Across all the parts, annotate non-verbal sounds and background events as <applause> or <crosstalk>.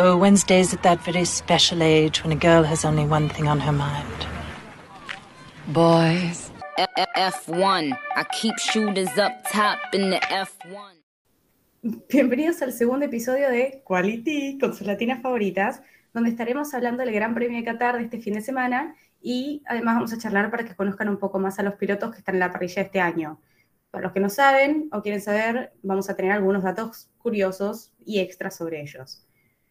Oh, Wednesday's at that very special age when a girl has only one thing on her mind. Boys. F1. I keep shooters up top in the F1. Bienvenidos al segundo episodio de Quality con sus latinas favoritas, donde estaremos hablando del Gran Premio de Qatar de este fin de semana y además vamos a charlar para que conozcan un poco más a los pilotos que están en la parrilla este año. Para los que no saben o quieren saber, vamos a tener algunos datos curiosos y extras sobre ellos.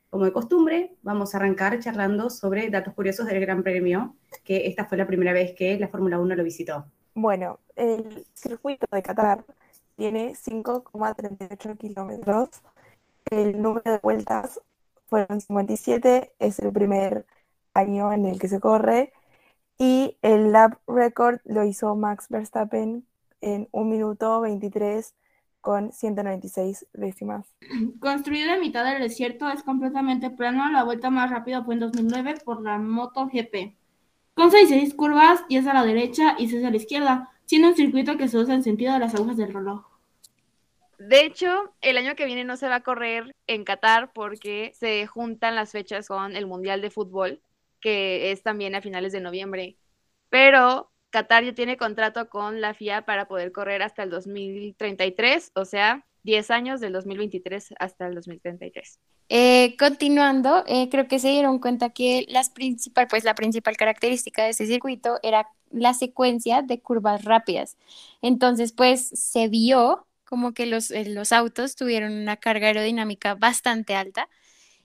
Como de costumbre, vamos a arrancar charlando sobre datos curiosos del Gran Premio, que esta fue la primera vez que la Fórmula 1 lo visitó. Bueno, el circuito de Qatar tiene 5,38 kilómetros. El número de vueltas fueron 57, es el primer año en el que se corre. Y el lap record lo hizo Max Verstappen en 1 minuto 23 con 196 décimas. <clears throat> Construido en mitad del desierto, es completamente plano. La vuelta más rápida fue en 2009 por la MotoGP. Con 66 curvas y es a la derecha y 6 a la izquierda, siendo un circuito que se usa en sentido de las agujas del reloj. De hecho, el año que viene no se va a correr en Qatar porque se juntan las fechas con el Mundial de Fútbol, que es también a finales de noviembre. Pero Qatar ya tiene contrato con la FIA para poder correr hasta el 2033, o sea, 10 años del 2023 hasta el 2033. Eh, continuando, eh, creo que se dieron cuenta que pues la principal característica de este circuito era la secuencia de curvas rápidas. Entonces, pues se vio como que los, eh, los autos tuvieron una carga aerodinámica bastante alta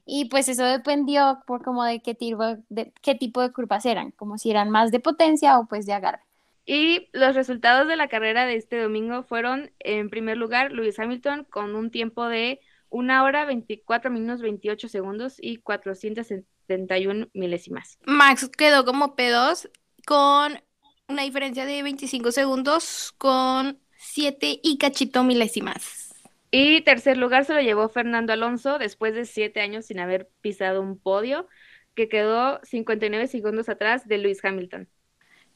y pues eso dependió por como de qué tipo de, qué tipo de curvas eran, como si eran más de potencia o pues de agarre. Y los resultados de la carrera de este domingo fueron, en primer lugar, Lewis Hamilton con un tiempo de 1 hora 24 minutos 28 segundos y 471 milésimas. Max quedó como P2 con una diferencia de 25 segundos con 7 y cachito milésimas. Y tercer lugar se lo llevó Fernando Alonso después de siete años sin haber pisado un podio, que quedó 59 segundos atrás de Lewis Hamilton.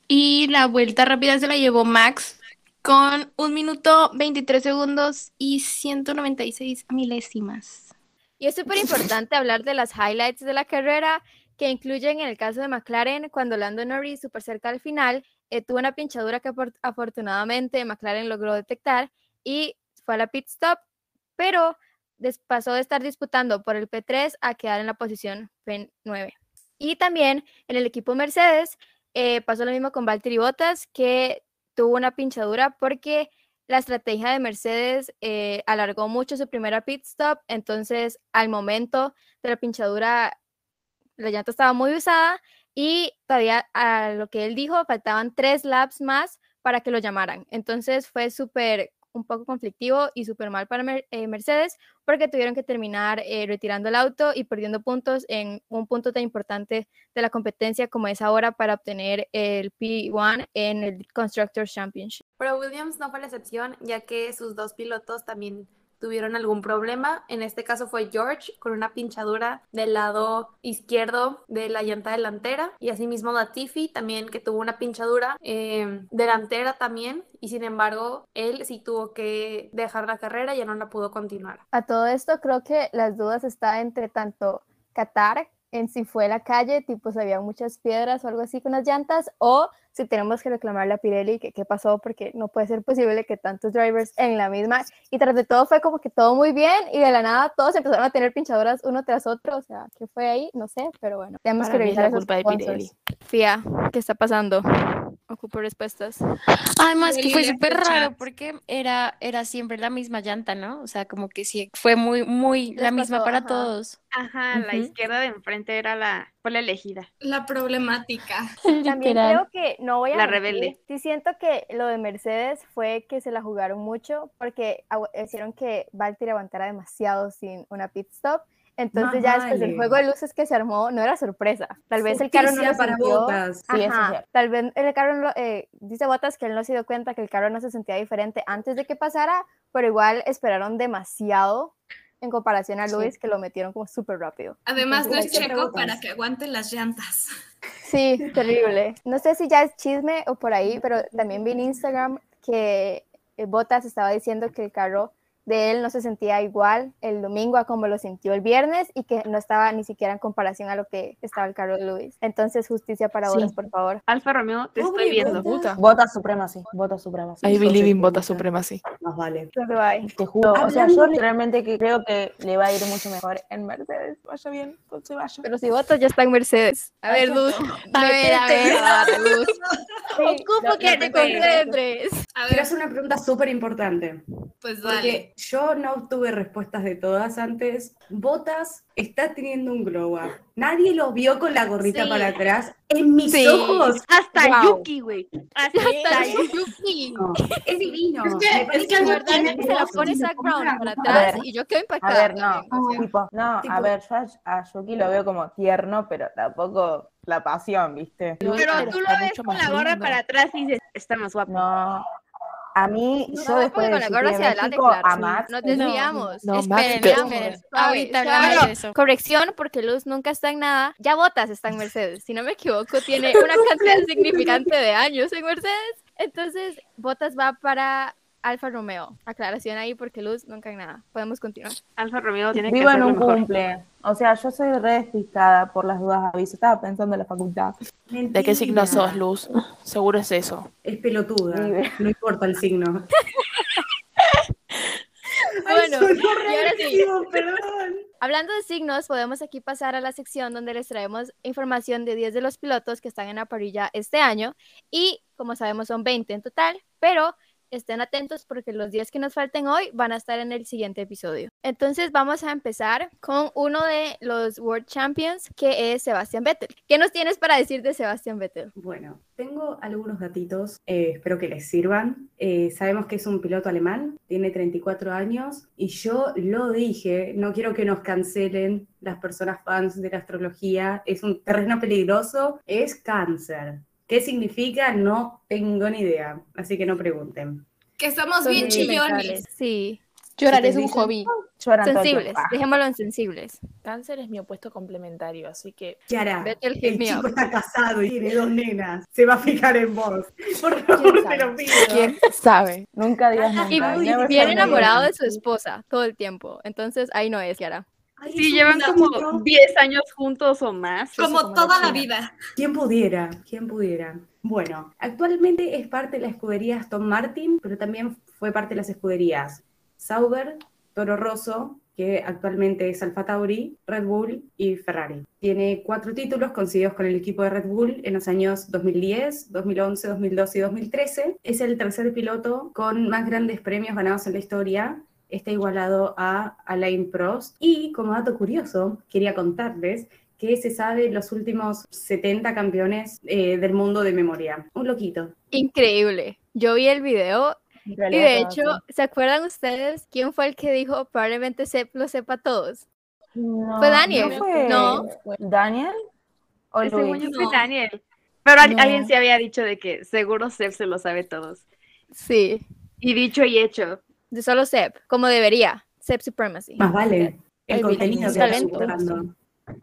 Y la vuelta rápida se la llevó Max con un minuto 23 segundos y 196 milésimas. Y es súper importante hablar de las highlights de la carrera, que incluyen en el caso de McLaren, cuando Lando Norris, súper cerca al final, eh, tuvo una pinchadura que afortunadamente McLaren logró detectar y fue a la pit stop, pero pasó de estar disputando por el P3 a quedar en la posición P9. Y también en el equipo Mercedes eh, pasó lo mismo con Valtteri Bottas, que tuvo una pinchadura porque la estrategia de Mercedes eh, alargó mucho su primera pit stop, entonces al momento de la pinchadura la llanta estaba muy usada y todavía a lo que él dijo faltaban tres laps más para que lo llamaran. Entonces fue súper un poco conflictivo y súper mal para eh, Mercedes porque tuvieron que terminar eh, retirando el auto y perdiendo puntos en un punto tan importante de la competencia como es ahora para obtener el P1 en el Constructors Championship. Pero Williams no fue la excepción ya que sus dos pilotos también tuvieron algún problema. En este caso fue George con una pinchadura del lado izquierdo de la llanta delantera y asimismo Latifi también que tuvo una pinchadura em, delantera también y sin embargo él sí tuvo que dejar la carrera ya no la pudo continuar. A todo esto creo que las dudas están entre tanto Qatar en si fue la calle, tipo si había muchas piedras o algo así con las llantas, o si tenemos que reclamarle a Pirelli que qué pasó, porque no puede ser posible que tantos drivers en la misma, y tras de todo fue como que todo muy bien, y de la nada todos empezaron a tener pinchadoras uno tras otro, o sea, ¿qué fue ahí? No sé, pero bueno, tenemos que revisar la culpa de Pirelli. Fía, ¿qué está pasando? Ocupo respuestas. Además que fue súper raro porque era, era siempre la misma llanta, ¿no? O sea, como que sí, fue muy, muy la misma para todos. Ajá, la izquierda de enfrente era la, fue la elegida. La problemática. <laughs> También creo que no voy a La rebelde. Sí siento que lo de Mercedes fue que se la jugaron mucho porque hicieron que Valtteri aguantara demasiado sin una pit stop entonces ya después del juego de luces que se armó no era sorpresa. Tal vez el carro no lo para sintió. Botas. Sí, Tal vez el carro no, eh, dice Botas que él no se dio cuenta que el carro no se sentía diferente antes de que pasara, pero igual esperaron demasiado en comparación a Luis que lo metieron como súper rápido. Además no es checo para que aguanten las llantas. Sí, terrible. No sé si ya es chisme o por ahí, pero también vi en Instagram que eh, Botas estaba diciendo que el carro de él no se sentía igual el domingo a como lo sintió el viernes y que no estaba ni siquiera en comparación a lo que estaba el carro de Lewis. Entonces, justicia para Sí. Por favor. Alfa Romeo, te estoy viendo. Botas. Vota Supremacy, vota Supremacy. I believe in Vota Entonces, Supremacy. Más vale. Te juro, o sea, yo que creo que le va a ir mucho mejor en Mercedes. Vaya bien, pues se vaya. Pero si Botas ya está en Mercedes. A ver, Luz. A ver, a ver. Luz. <laughs> Ocupo que te concentres. A Quiero hacer una pregunta súper importante. pues dale. Porque yo no obtuve respuestas de todas antes. Botas está teniendo un glow up. Nadie lo vio con la gorrita Sí. para atrás. En mis Sí. ojos. Hasta Wow. Yuki, güey. Hasta Hasta Yuki. no, Es divino. Es que- es que verdad, se la pone Zac Brown para A atrás ver. y yo quedo A impactada. ver, no, también, tipo, no, Tipo- a ver, yo a, a Yuki lo veo como tierno, pero tampoco la pasión, ¿viste? Pero Pero tú lo ves con la gorra lindo. para atrás y dices, está más guapo. No, a mí, No, yo después de con la hacia adelante, claro. a sí. Max, Nos desviamos. No, Max, Esperen, te- esperen. Suave, Ahorita suave. hablamos de eso. Corrección, porque Luz nunca está en nada. Ya Botas está en Mercedes. Si no me equivoco, tiene <laughs> una cantidad significante de años en Mercedes. Entonces, Botas va para Alfa Romeo. Aclaración ahí, porque Luz nunca en nada. Podemos continuar. Alfa Romeo tiene que vivo en un mejor. cumple. O sea, yo soy re despistada por las dudas aviso. Estaba pensando en la facultad. ¿De qué signo sos, Luz? Seguro es eso. Es pelotuda. No importa el signo. <laughs> Bueno, sonó y ahora sí. perdón. Hablando de signos, podemos aquí pasar a la sección donde les traemos información de 10 de los pilotos que están en la parrilla este año y como sabemos son 20 en total, pero estén atentos porque los 10 que nos falten hoy van a estar en el siguiente episodio. Entonces vamos a empezar con uno de los World Champions que es Sebastian Vettel. ¿Qué nos tienes para decir de Sebastian Vettel? Bueno, tengo algunos datitos, eh, espero que les sirvan. Eh, sabemos que es un piloto alemán, tiene 34 años y yo lo dije, no quiero que nos cancelen las personas fans de la astrología, es un terreno peligroso, es cáncer. ¿Qué significa? No tengo ni idea, así que no pregunten. Que somos Son bien chillones. Sí, Llorar es un hobby. Lloran el sensibles. Ah. dejémoslo en sensibles. Cáncer es mi opuesto complementario, así que hit el me chico up. está casado y tiene dos nenas, se va a fijar en vos. Por favor, te lo pido. ¿quién sabe? Nunca digas nunca. Y bien enamorado de su esposa todo el tiempo. Entonces ahí no es, Kiara. Ay, Sí, llevan como gatito. 10 años juntos o más. Como como toda la vida. ¿Quién pudiera? ¿Quién pudiera? Bueno, actualmente es parte de la escudería Aston Martin, pero también fue parte de las escuderías Sauber, Toro Rosso, que actualmente es Alfa Tauri, Red Bull y Ferrari. Tiene cuatro títulos conseguidos con el equipo de Red Bull en los años 2010, 2011, 2012 y 2013. Es el tercer piloto con más grandes premios ganados en la historia. Está igualado a Alain Prost. Y como dato curioso, quería contarles que se sabe los últimos 70 campeones eh, del mundo de memoria. Un loquito. Increíble. Yo vi el video y de hecho. ¿se acuerdan ustedes quién fue el que dijo probablemente Sep lo sepa todos? No, Fue Daniel, ¿no fue ¿no? ¿Daniel? ¿O Según Luis? yo fue No. Daniel. Pero No. alguien sí había dicho de que seguro Seb se lo sabe todos. Sí, Y dicho y hecho. De solo Sep, como debería. Sep Supremacy. Más vale. El El contenido que.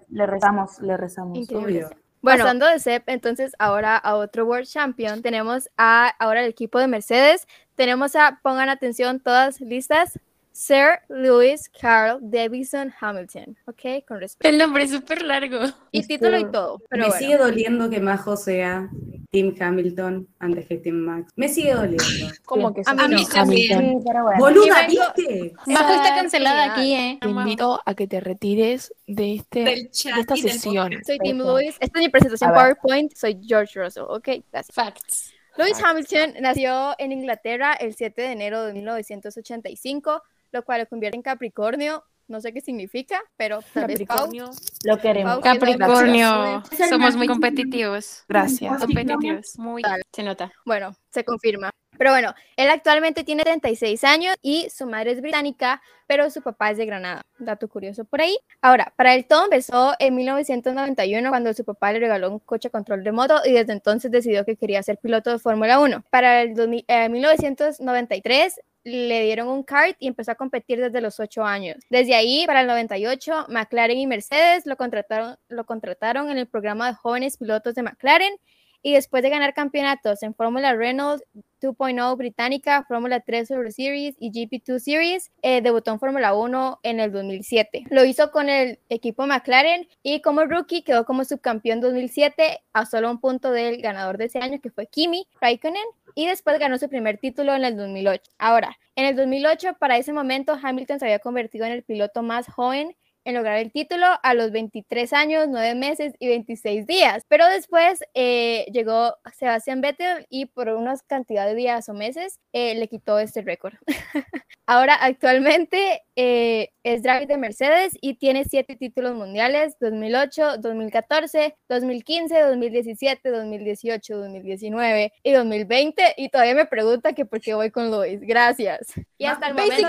Le rezamos, le rezamos. Increíble. Obvio. Bueno, pasando de Sep, entonces ahora a otro World Champion, tenemos a ahora el equipo de Mercedes, tenemos a, pongan atención todas listas, Sir Lewis Carl Davidson Hamilton, ¿ok? Con respeto. El nombre es súper largo. Y título y todo, pero Me bueno. sigue doliendo que Majo sea Tim Hamilton antes que Tim Max. Me sigue doliendo. ¿Cómo que A mí no. también. Hamilton? Sí, pero bueno. ¡Boluda, Y vengo- viste! Majo está cancelada aquí, eh. Te invito a que te retires de, este, Del chat de esta sesión. Soy Tim. Lewis. Esta es mi presentación. PowerPoint. Soy George Russell. Ok, gracias. Facts. Lewis Hamilton nació en Inglaterra el 7 de enero de 1985, lo cual lo convierte en Capricornio. No sé qué significa, pero tal vez Pau. Capricornio. Lo queremos. Pau, ¿qué es lo que Capricornio. El Somos muy competitivos. Gracias. Competitivos. Muy. Dale. Se nota. Bueno, se confirma. Pero bueno, él actualmente tiene 36 años y su madre es británica, pero su papá es de Granada. Dato curioso por ahí. Ahora, para él todo empezó en 1991 cuando su papá le regaló un coche a control remoto y desde entonces decidió que quería ser piloto de Fórmula 1. Para el 2000 eh, 1993 le dieron un kart y empezó a competir desde los 8 años. Desde ahí, para el 98, McLaren y Mercedes lo contrataron, lo contrataron en el programa de jóvenes pilotos de McLaren y después de ganar campeonatos en Fórmula Renault 2.0 británica, Fórmula 3 Super Series y GP2 Series, eh, debutó en Fórmula 1 en el 2007. Lo hizo con el equipo McLaren y como rookie quedó como subcampeón 2007 a solo un punto del ganador de ese año que fue Kimi Raikkonen y después ganó su primer título en el 2008. Ahora, en el 2008, para ese momento, Hamilton se había convertido en el piloto más joven en lograr el título a los 23 años, 9 meses y 26 días. Pero después eh, llegó Sebastián Vettel y por una cantidad de días o meses eh, le quitó este récord. <laughs> Ahora actualmente eh, es driver de Mercedes y tiene 7 títulos mundiales, 2008, 2014, 2015, 2017, 2018, 2019 y 2020. Y todavía me pregunta que por qué voy con Luis. Gracias. Y hasta el momento...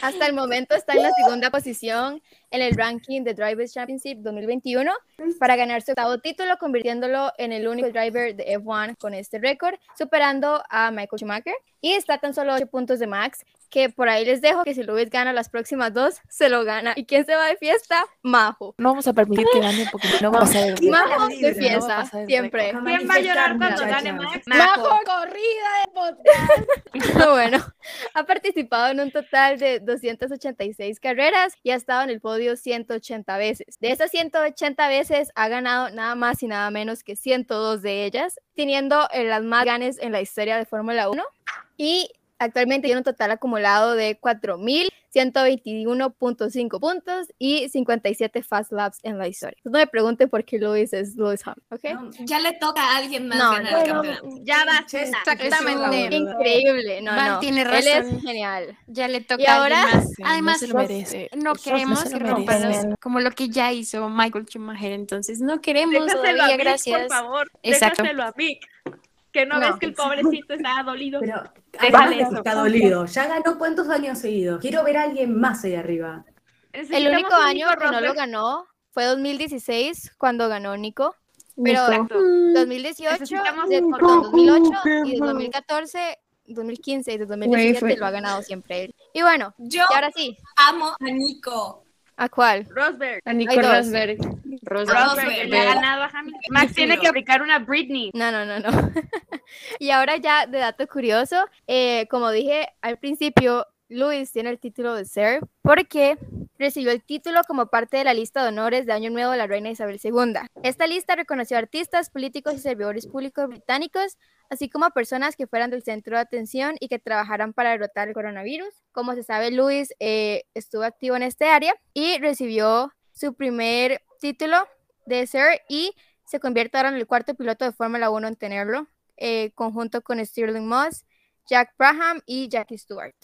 hasta el momento está en la segunda posición en el ranking de Drivers Championship 2021 para ganar su octavo título, convirtiéndolo en el único driver de F1 con este récord, superando a Michael Schumacher. Y está tan solo 8 puntos de Max, que por ahí les dejo que si Lewis gana las próximas dos, se lo gana. ¿Y quién se va de fiesta? Majo. No vamos a permitir que gane porque no va a pasar el <laughs> Majo de No fiesta, el siempre. ¿Quién va a llorar cuando gane Max? Majo, corrida de podcast. <laughs> bueno, ha participado en un total de 286 carreras y ha estado en el podio 180 veces. De esas 180 veces ha ganado nada más y nada menos que 102 de ellas, teniendo las más ganes en la historia de Fórmula 1 y actualmente tiene un total acumulado de 4.121.5 puntos y 57 fast laps en la historia. No me pregunten por qué Lewis es Lewis Hamilton, ¿ok? Ya le toca a alguien más No, ganar no, el no, campeonato. Ya basta. Exactamente. Increíble, no, no. tiene Él razón. es genial. Ya le toca Y a ahora, alguien más. Sí, Además, no merece. no queremos que rompan como lo que ya hizo Michael Schumacher, entonces no queremos Déjaselo a todavía, Mick, gracias. por favor. Exacto. Déjaselo a Mick. Que no, No. ves que el pobrecito está dolido. Pero Déjale eso. que está dolido. Ya ganó cuántos años seguidos. Quiero ver a alguien más ahí arriba. El único un año que no lo ganó fue 2016, cuando ganó Nico. Pero Exacto. 2018, Necesitamos de, un perdón, Nico 2008 y de Rosberg. 2014, 2015 y de 2017 Güey, fue- lo ha ganado siempre él. Y bueno, Yo y ahora sí, amo a Nico. ¿A cuál? Rosberg. A Nico dos. Rosberg. Rosberg, le ha ganado a Hamilton. Max tiene que aplicar una Britney. No, no, no, no. <laughs> y ahora ya de dato curioso, eh, como dije al principio, Luis tiene el título de Sir porque recibió el título como parte de la lista de honores de Año Nuevo de la Reina Isabel II. Esta lista reconoció artistas, políticos y servidores públicos británicos, así como a personas que fueran del centro de atención y que trabajaran para derrotar el coronavirus. Como se sabe, Luis eh, estuvo activo en este área y recibió su primer título de Sir y se convierte ahora en el cuarto piloto de Fórmula 1 en tenerlo, eh, conjunto con Stirling Moss, Jack Brabham y Jackie Stewart.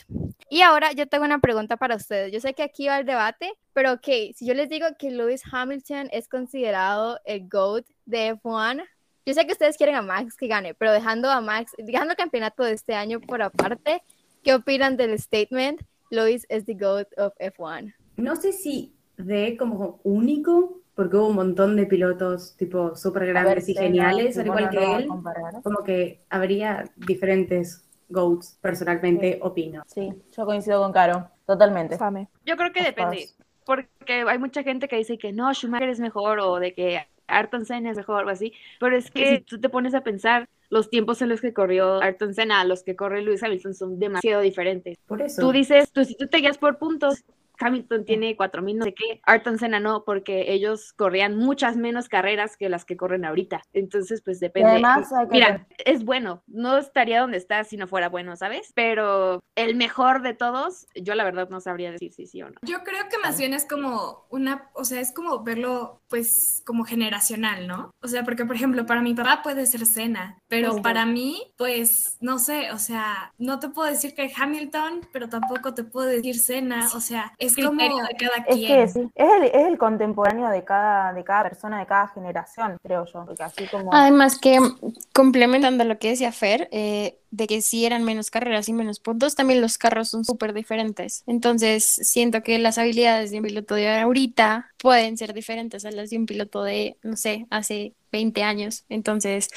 Y ahora yo tengo una pregunta para ustedes. Yo sé que aquí va el debate, pero ok, si yo les digo que Lewis Hamilton es considerado el GOAT de F1, yo sé que ustedes quieren a Max que gane, pero dejando a Max, dejando el campeonato de este año por aparte, ¿qué opinan del statement? Lewis es the GOAT of F1. No sé si de como único, porque hubo un montón de pilotos tipo súper grandes y Senna, geniales, al igual no que él. comparar. Como que habría diferentes GOATs, personalmente opino. Sí, yo coincido con Caro, totalmente. Fame. Yo creo que Of depende, course. porque hay mucha gente que dice que no, Schumacher es mejor o de que Ayrton Senna es mejor o así, pero es que si tú te pones a pensar, los tiempos en los que corrió Ayrton Senna a los que corre Lewis Hamilton son demasiado diferentes. Por eso. Tú dices, tú, si tú te guías por puntos, Hamilton tiene 4000 no sé qué, Ayrton Senna no, porque ellos corrían muchas menos carreras que las que corren ahorita. Entonces, pues depende. además hay que Mira, es bueno, no estaría donde está si no fuera bueno, ¿sabes? Pero el mejor de todos, yo la verdad no sabría decir si sí o no. Yo creo que más bien es como una, o sea, es como verlo pues como generacional, ¿no? O sea, porque por ejemplo, para mi papá puede ser Cena, pero para mí, pues, no sé, o sea, no te puedo decir que Hamilton, pero tampoco te puedo decir Cena, o sea, es como de cada Es quien. que es el, es el contemporáneo de cada, de cada persona, de cada generación, creo yo. Porque así como. Además que complementando lo que decía Fer, eh, de que si eran menos carreras y menos puntos, también los carros son súper diferentes. Entonces, siento que las habilidades de un piloto de ahorita pueden ser diferentes a las de un piloto de, no sé, hace 20 años. Entonces,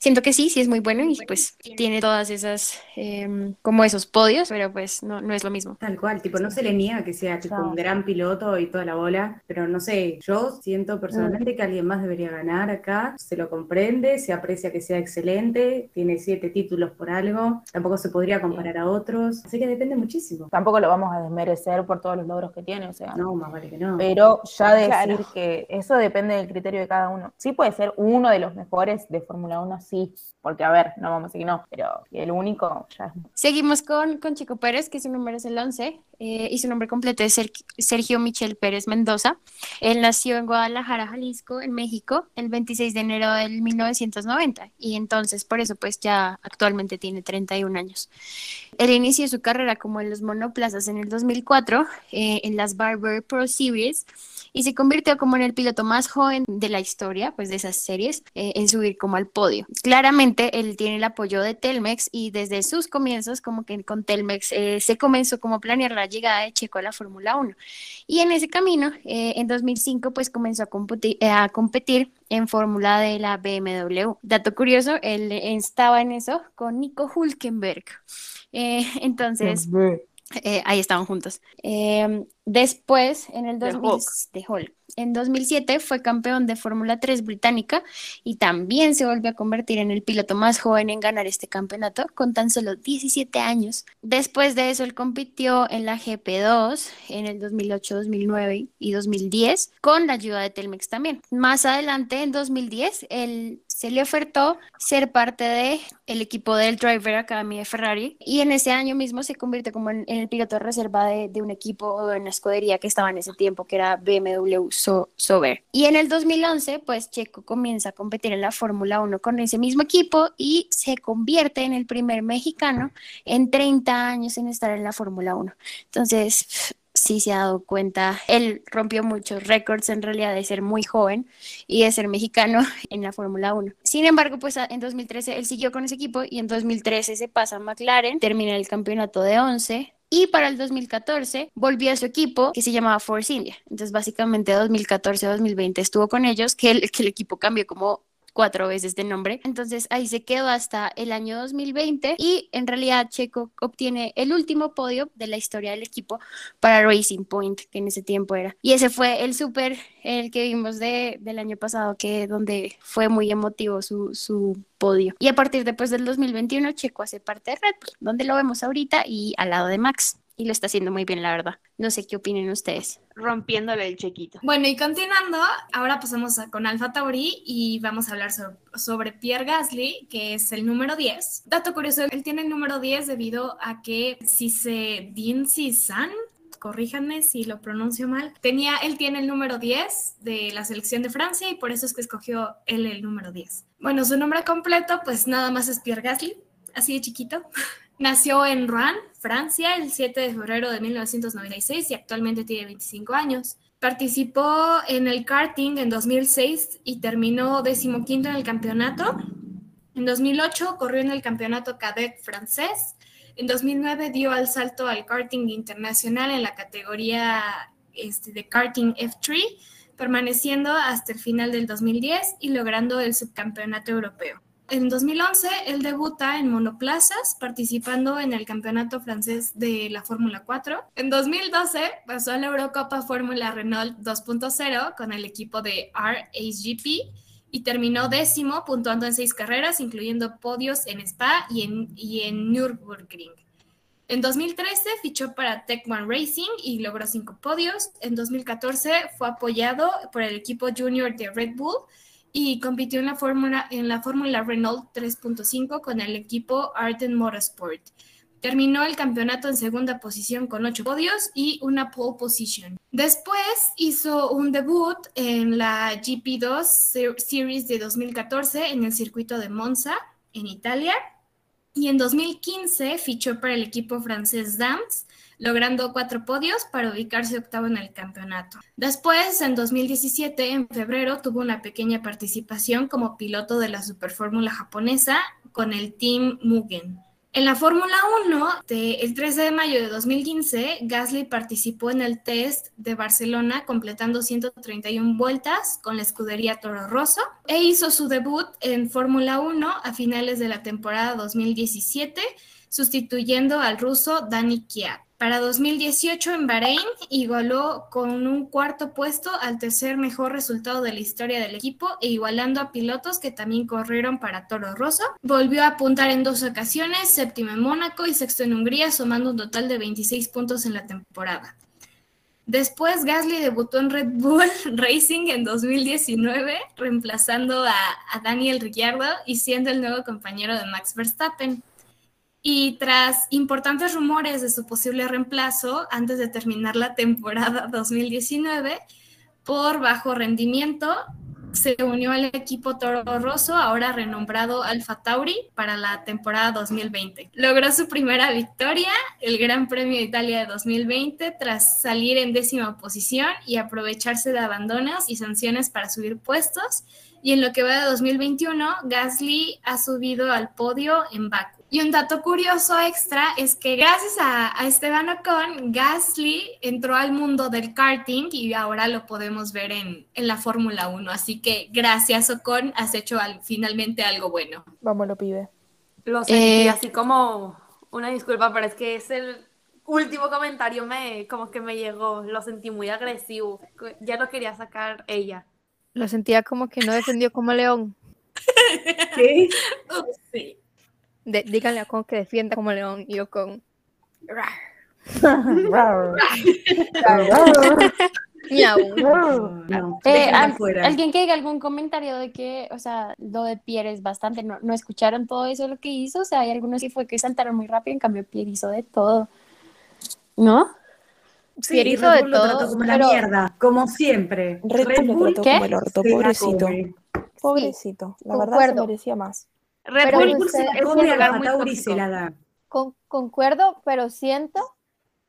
siento que sí, sí es muy bueno y pues tiene todas esas, em, como esos podios, pero pues no, no es lo mismo. Tal cual, tipo, no se le niega que sea tipo un gran piloto y toda la bola, pero no sé, yo siento personalmente que alguien más debería ganar acá, se lo comprende, se aprecia que sea excelente, tiene siete títulos por algo, tampoco se podría comparar a otros, así que depende muchísimo. Tampoco lo vamos a desmerecer por todos los logros que tiene, o sea. No, más vale que no. Pero ya decir Claro. que eso depende del criterio de cada uno. Sí puede ser uno de los mejores de Fórmula 1, sí, porque a ver, no vamos a decir que no, pero el único ya Seguimos con, con Chico Pérez, que su número es el 11, eh, y su nombre completo es Ser- Sergio Michel Pérez Mendoza. Él nació en Guadalajara, Jalisco, en México, el 26 de enero del 1990, y entonces por eso pues ya actualmente tiene 31 años. Él inició su carrera como en los monoplazas en el 2004, eh, en las Barber Pro Series, y se convirtió como en el piloto más joven de la historia, pues de esas series, eh, en subir como al podio. Claramente él tiene el apoyo de Telmex y desde sus comienzos como que con Telmex eh, se comenzó como a planear la llegada de Checo a la Fórmula 1. Y en ese camino, eh, en 2005, pues comenzó a, computi- eh, a competir en Fórmula de la BMW. Dato curioso, él estaba en eso con Nico Hulkenberg. Eh, <laughs> entonces, eh, ahí estaban juntos. Eh, después, en el De 2000, Hulk. de Hulk. En 2007 fue campeón de Fórmula 3 británica y también se volvió a convertir en el piloto más joven en ganar este campeonato con tan solo 17 años. Después de eso, él compitió en la GP2 en el 2008, 2009 y 2010 con la ayuda de Telmex también. Más adelante, en 2010, él se le ofertó ser parte de el equipo del Driver Academy de Ferrari y en ese año mismo se convirtió como en, el piloto de reserva de, de un equipo o de una escudería que estaba en ese tiempo que era BMW So- Sauber. Y en el 2011 pues Checo comienza a competir en la Fórmula 1 con ese mismo equipo y se convierte en el primer mexicano en 30 años en estar en la Fórmula 1. Entonces sí se ha dado cuenta, él rompió muchos récords en realidad de ser muy joven y de ser mexicano <laughs> en la Fórmula 1. Sin embargo, pues en 2013 él siguió con ese equipo y en 2013 se pasa a McLaren, termina el campeonato de 11 y para el 2014 volvió a su equipo que se llamaba Force India. Entonces básicamente 2014-2020 estuvo con ellos, que el, que el equipo cambió como cuatro veces de nombre. Entonces ahí se quedó hasta el año 2020 y en realidad Checo obtiene el último podio de la historia del equipo para Racing Point, que en ese tiempo era. Y ese fue el súper, el que vimos de, del año pasado, que donde fue muy emotivo su, su podio. Y a partir después del 2021 Checo hace parte de Red Bull, donde lo vemos ahorita y al lado de Max. Y lo está haciendo muy bien, la verdad. No sé qué opinen ustedes. Rompiéndole el chequito. Bueno, y continuando, ahora pasamos a- con Alfa Tauri y vamos a hablar sobre, sobre Pierre Gasly, que es el número 10. Dato curioso, él tiene el número 10 debido a que si se Din San, corríjanme si lo pronuncio mal, tenía, él tiene el número 10 de la selección de Francia y por eso es que escogió él el número 10. Bueno, su nombre completo pues nada más es Pierre Gasly, así de chiquito. <laughs> Nació en Rouen, Francia, el 7 de febrero de 1996 y actualmente tiene 25 años. Participó en el karting en 2006 y terminó decimoquinto en el campeonato. En 2008 corrió en el campeonato cadet francés. En 2009 dio el salto al karting internacional en la categoría este, de karting F3, permaneciendo hasta el final del 2010 y logrando el subcampeonato europeo. En 2011, él debuta en monoplazas, participando en el campeonato francés de la Fórmula 4. En 2012, pasó a la Eurocopa Fórmula Renault 2.0 con el equipo de RHGP y terminó décimo, puntuando en seis carreras, incluyendo podios en Spa y en, y en Nürburgring. En 2013 fichó para Tech One Racing y logró cinco podios. En 2014 fue apoyado por el equipo junior de Red Bull y compitió en la Fórmula en la Fórmula Renault 3.5 con el equipo Arden Motorsport. Terminó el campeonato en segunda posición con ocho podios y una pole position. Después hizo un debut en la GP2 Ser- Series de 2014 en el circuito de Monza, en Italia. Y en 2015 fichó para el equipo francés Dams, logrando cuatro podios para ubicarse octavo en el campeonato. Después, en 2017, en febrero, tuvo una pequeña participación como piloto de la Superfórmula japonesa con el Team Mugen. En la Fórmula 1, de- el 13 de mayo de 2015, Gasly participó en el test de Barcelona completando 131 vueltas con la escudería Toro Rosso e hizo su debut en Fórmula 1 a finales de la temporada 2017, sustituyendo al ruso Dani Kiat. Para 2018 en Bahrein igualó con un cuarto puesto al tercer mejor resultado de la historia del equipo e igualando a pilotos que también corrieron para Toro Rosso. Volvió a apuntar en dos ocasiones, séptimo en Mónaco y sexto en Hungría, sumando un total de 26 puntos en la temporada. Después Gasly debutó en Red Bull <laughs> Racing en 2019, reemplazando a, a Daniel Ricciardo y siendo el nuevo compañero de Max Verstappen. Y tras importantes rumores de su posible reemplazo antes de terminar la temporada <laughs> 2019 por bajo rendimiento, se unió al equipo Toro Rosso, ahora renombrado Alfa Tauri, para la temporada 2020. Logró su primera victoria, el Gran Premio de Italia de 2020, tras salir en décima posición y aprovecharse de abandonos y sanciones para subir puestos. Y en lo que va de 2021, Gasly ha subido al podio en Baku. Y un dato curioso extra es que gracias a, a Esteban Ocon, Gasly entró al mundo del karting y ahora lo podemos ver en, en la Fórmula 1. Así que gracias Ocon, has hecho al- finalmente algo bueno. Vámonos, pibe. Lo sentí Eh. así como una disculpa, pero es que es el último comentario me como que me llegó, lo sentí muy agresivo. Ya lo quería sacar ella. Lo sentía como que no defendió como león. <laughs> ¿Qué? <laughs> Sí. De- díganle a Con que defienda como león y yo con... <laughs> No, Eh, al- alguien que diga algún comentario de que, o sea, lo de Pierre es bastante, no, no escucharon todo eso lo que hizo, o sea, hay algunos que fue que saltaron muy rápido, en cambio Pierre hizo de todo, ¿no? Sí, Pierre hizo Red de Bull lo trató todo, como la pero- mierda, como siempre. Red Bull lo trató ¿qué? como el orto, la pobrecito. Pobrecito. La verdad se concuerdo. merecía más. Red Pero Bull usted- es un lugar muy tóxico. Con- concuerdo, pero siento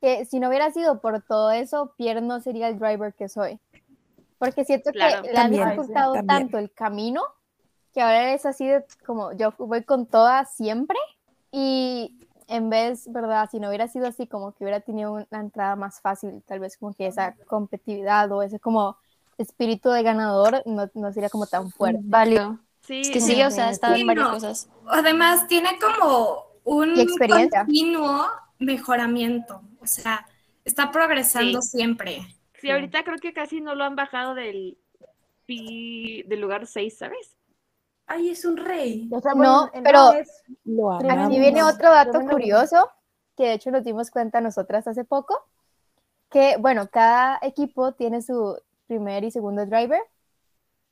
que si no hubiera sido por todo eso, Pierre no sería el driver que soy. Porque siento Claro. que le han dificultado tanto el camino que ahora es así de como yo voy con todas siempre y en vez, ¿verdad? Si no hubiera sido así, como que hubiera tenido una entrada más fácil, tal vez como que esa competitividad o ese como espíritu de ganador no, no sería como tan fuerte. Válido. Sí, Es que sí, o sea, ha estado en varias no. cosas. Además, tiene como un continuo mejoramiento. O sea, está progresando Sí. siempre. Sí, ahorita creo que casi no lo han bajado del, pi- del lugar 6, ¿sabes? Ay, es un rey. O sea, No, bueno, pero- es- Lo Aquí viene otro dato curioso, que de hecho nos dimos cuenta nosotras hace poco, que bueno, cada equipo tiene su primer y segundo driver,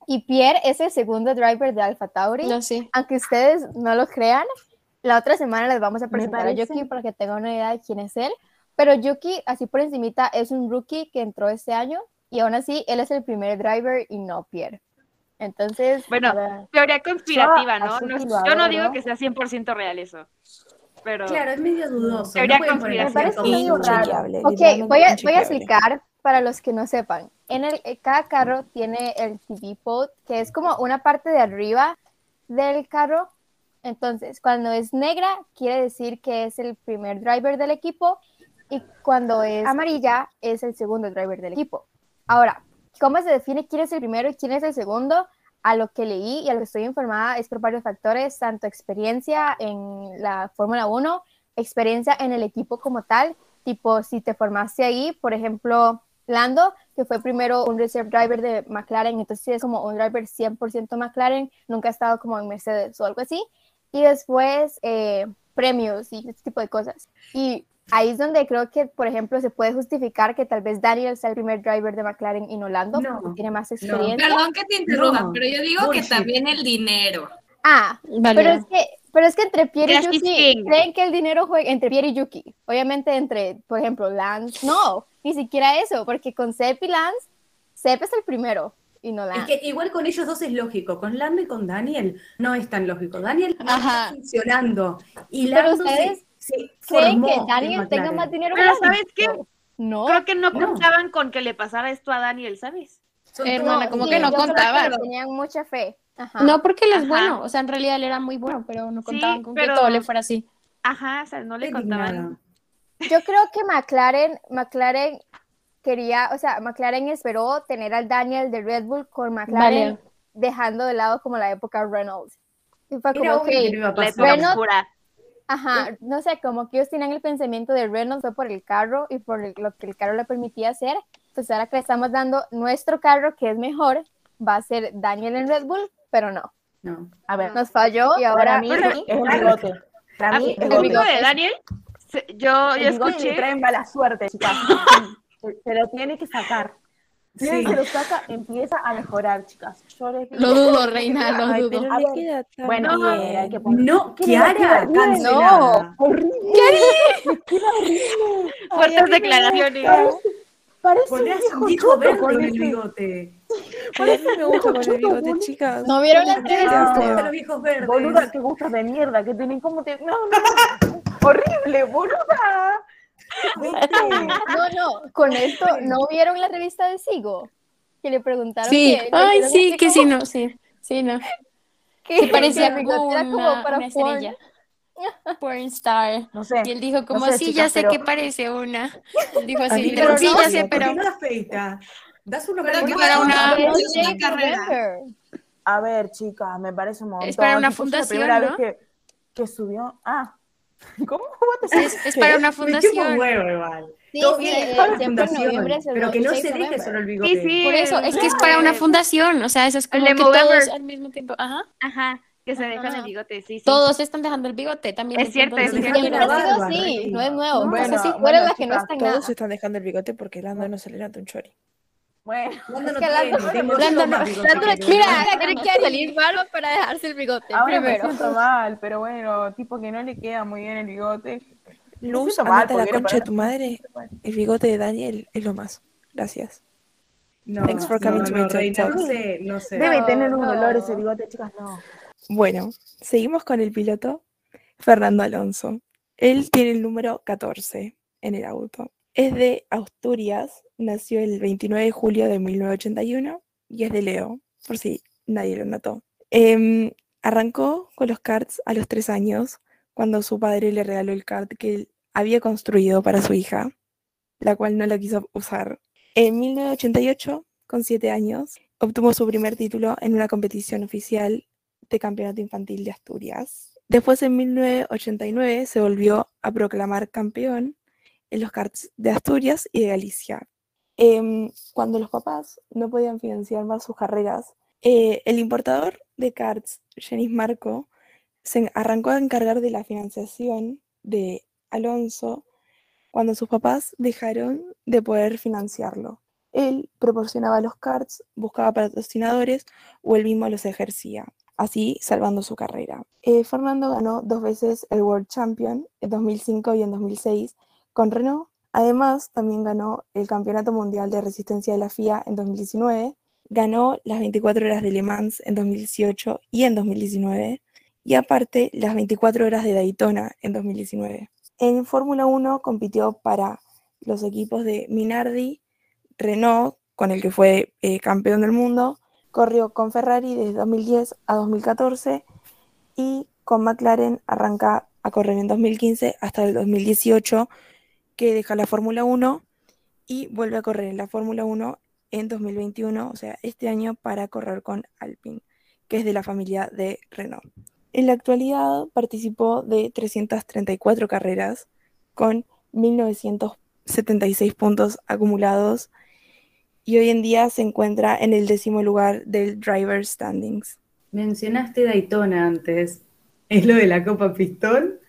y Pierre es el segundo driver de Alpha Tauri, No sé. aunque ustedes no lo crean, la otra semana les vamos a presentar a. Yuki para que tengan una idea de quién es él, pero Yuki, así por encimita, es un rookie que entró este año, y aún así, él es el primer driver y no Pierre. Entonces, Bueno, teoría conspirativa, Yo ¿no? No sí yo no digo ¿no? que sea 100% real eso. Pero Claro, es medio dudoso. Teoría no conspirativa. Me parece medio raro. Ok, voy a, voy a explicar para los que no sepan. En el, eh, cada carro tiene el TV pod, que es como una parte de arriba del carro. Entonces, cuando es negra, quiere decir que es el primer driver del equipo y cuando es amarilla, es el segundo driver del equipo. Ahora, ¿cómo se define quién es el primero y quién es el segundo? A lo que leí y a lo que estoy informada es por varios factores, tanto experiencia en la Fórmula 1, experiencia en el equipo como tal, tipo si te formaste ahí, por ejemplo, Lando, que fue primero un reserve driver de McLaren, entonces es como un driver 100% McLaren, nunca ha estado como en Mercedes o algo así, y después eh, premios y ese tipo de cosas. Y ahí es donde creo que, por ejemplo, se puede justificar que tal vez Daniel sea el primer driver de McLaren y no Lando, No, porque tiene más experiencia. Perdón que te interrumpa, No, pero yo digo bullshit. que también el dinero. Ah, Válido. pero es que, pero es que entre Pierre y Yuki, King. creen que el dinero juega entre Pierre y Yuki. Obviamente entre, por ejemplo, Lance, no, ni siquiera eso, porque con Sepp y Lance, Sepp es el primero y no Es Lance. que igual con ellos dos es lógico, con Lando y con Daniel no es tan lógico. Daniel no está funcionando y Pero Lando se, ustedes se ¿Creen que Daniel tenga más dinero que Pero? ¿sabes qué? No. Creo que no No. contaban con que le pasara esto a Daniel, ¿sabes? Son Hermana, todos- como sí, que no contaban. Tenían mucha fe. Ajá. No, porque él es Ajá. bueno, o sea, en realidad él era muy bueno, pero no Sí, contaban con que todo le fuera así. Ajá, o sea, no le Qué contaban. Yo creo que McLaren, McLaren quería, o sea, McLaren esperó tener al Daniel de Red Bull con McLaren Vale. dejando de lado como la época Reynolds. Y fue como, que Reynolds- oscura. Ajá, no sé, como que ellos tenían el pensamiento de Reynolds fue por el carro y por el- lo que el carro le permitía hacer. Pues ahora que le estamos dando nuestro carro, que es mejor, va a ser Daniel en Red Bull, pero no. No. A ver, Nos falló y ahora mí Pero- es el bigote. Para A mí mí, es el bigote de Daniel, se- yo, yo escuché. le trae mala suerte, chicas. <laughs> Se, lo tiene que sacar. Si él Sí. se lo saca, empieza a mejorar, chicas. Yo les Lo dudo, reina, lo Ay, dudo. pero A le ver, queda tan Bueno, bien. bien, hay que poner. No, ¿Qué Kiara, cancelada. Horrible. Le queda horrible. Fuertes declaraciones. Parece Ponle un viejo verde con el bigote. Mí me gusta con el bigote, boludo. chicas. ¿No vieron la entrevista? los viejos verdes. Boluda, qué gustos de mierda que tienen. ¿Cómo te.? No, no, no. <laughs> Horrible, boluda. No, no, con esto, ¿no vieron la revista de Sigo? Que le preguntaron Sí, que- ay, sí, que sí, no, sí, sí, no. <laughs> que- parecía que como una, para una estrella. Porn star. No sé. Y él dijo como, sé, sí, chicas, ya sé pero- que parece una. Él <laughs> dijo así, sí, ya sé, bigote. ¿Por pero... qué no la afeita? Das una Pero película. que para una- una carrera. A ver, chicas, me parece un montón. Es para una fundación, La primera ¿no? vez que, que subió. Ah, <laughs> ¿cómo? ¿Cómo te Es, es para una fundación. huevo igual. Sí, sí, es para en fundación, es pero que no se deje solo el bigote. Sí, sí. Por eso, es que es para una fundación, o sea, eso es como de que todos Movember. al mismo tiempo, ajá, Ajá, que se dejan Ajá. el bigote, sí, sí. todos están dejando el bigote también. Es cierto, es cierto. Barba, así, Rey. no es nuevo. Bueno, Entonces, sí, tú bueno, eres la que no chicas, está en Todos nada. están dejando el bigote porque Lando no se le nota un chori. Bueno, Lando no que tiene, Lando- Lando no- que. Mira, tiene que salir barba para dejarse el bigote ahora me primero. siento mal, pero bueno, tipo que no le queda muy bien el bigote. Luz, siento mal andate a la concha de tu madre. El bigote de Daniel es lo más. Gracias. No, Thanks for no, coming to no, my no Talk. sé, no sé. Debe No, tener un no. dolor ese bigote, chicas, no. Bueno, seguimos con el piloto Fernando Alonso. Él tiene el número 14 en el auto. Es de Asturias, nació el 29 de julio de 1981 y es de Leo, por si nadie lo notó. Em, arrancó con los karts a los tres años, cuando su padre le regaló el kart que él había construido para su hija, la cual no lo quiso usar. En 1988, con siete años, obtuvo su primer título en una competición oficial de Campeonato Infantil de Asturias. Después, en 1989, se volvió a proclamar campeón en los karts de Asturias y de Galicia. Em, cuando los papás no podían financiar más sus carreras, eh, el importador de karts, Jenis Marco, se arrancó a encargar de la financiación de Alonso cuando sus papás dejaron de poder financiarlo. Él proporcionaba los karts, buscaba patrocinadores o él mismo los ejercía, así salvando su carrera. Eh, Fernando ganó dos veces el World Champion en 2005 y en 2006 con Renault. Además, también ganó el Campeonato Mundial de Resistencia de la FIA en 2019, ganó las 24 horas de Le Mans en 2018 y en 2019, y aparte las 24 horas de Daytona en 2019. En Fórmula 1 compitió para los equipos de Minardi, Renault, con el que fue eh, campeón del mundo, corrió con Ferrari desde 2010 a 2014 y con McLaren arranca a correr en 2015 hasta el 2018 que deja la Fórmula 1 y vuelve a correr en la Fórmula 1 en 2021, o sea, este año para correr con Alpine, que es de la familia de Renault. En la actualidad participó de 334 carreras con 1976 puntos acumulados y hoy en día se encuentra en el décimo lugar del Driver Standings. Mencionaste Daytona antes. ¿Es lo de la Copa Pistón?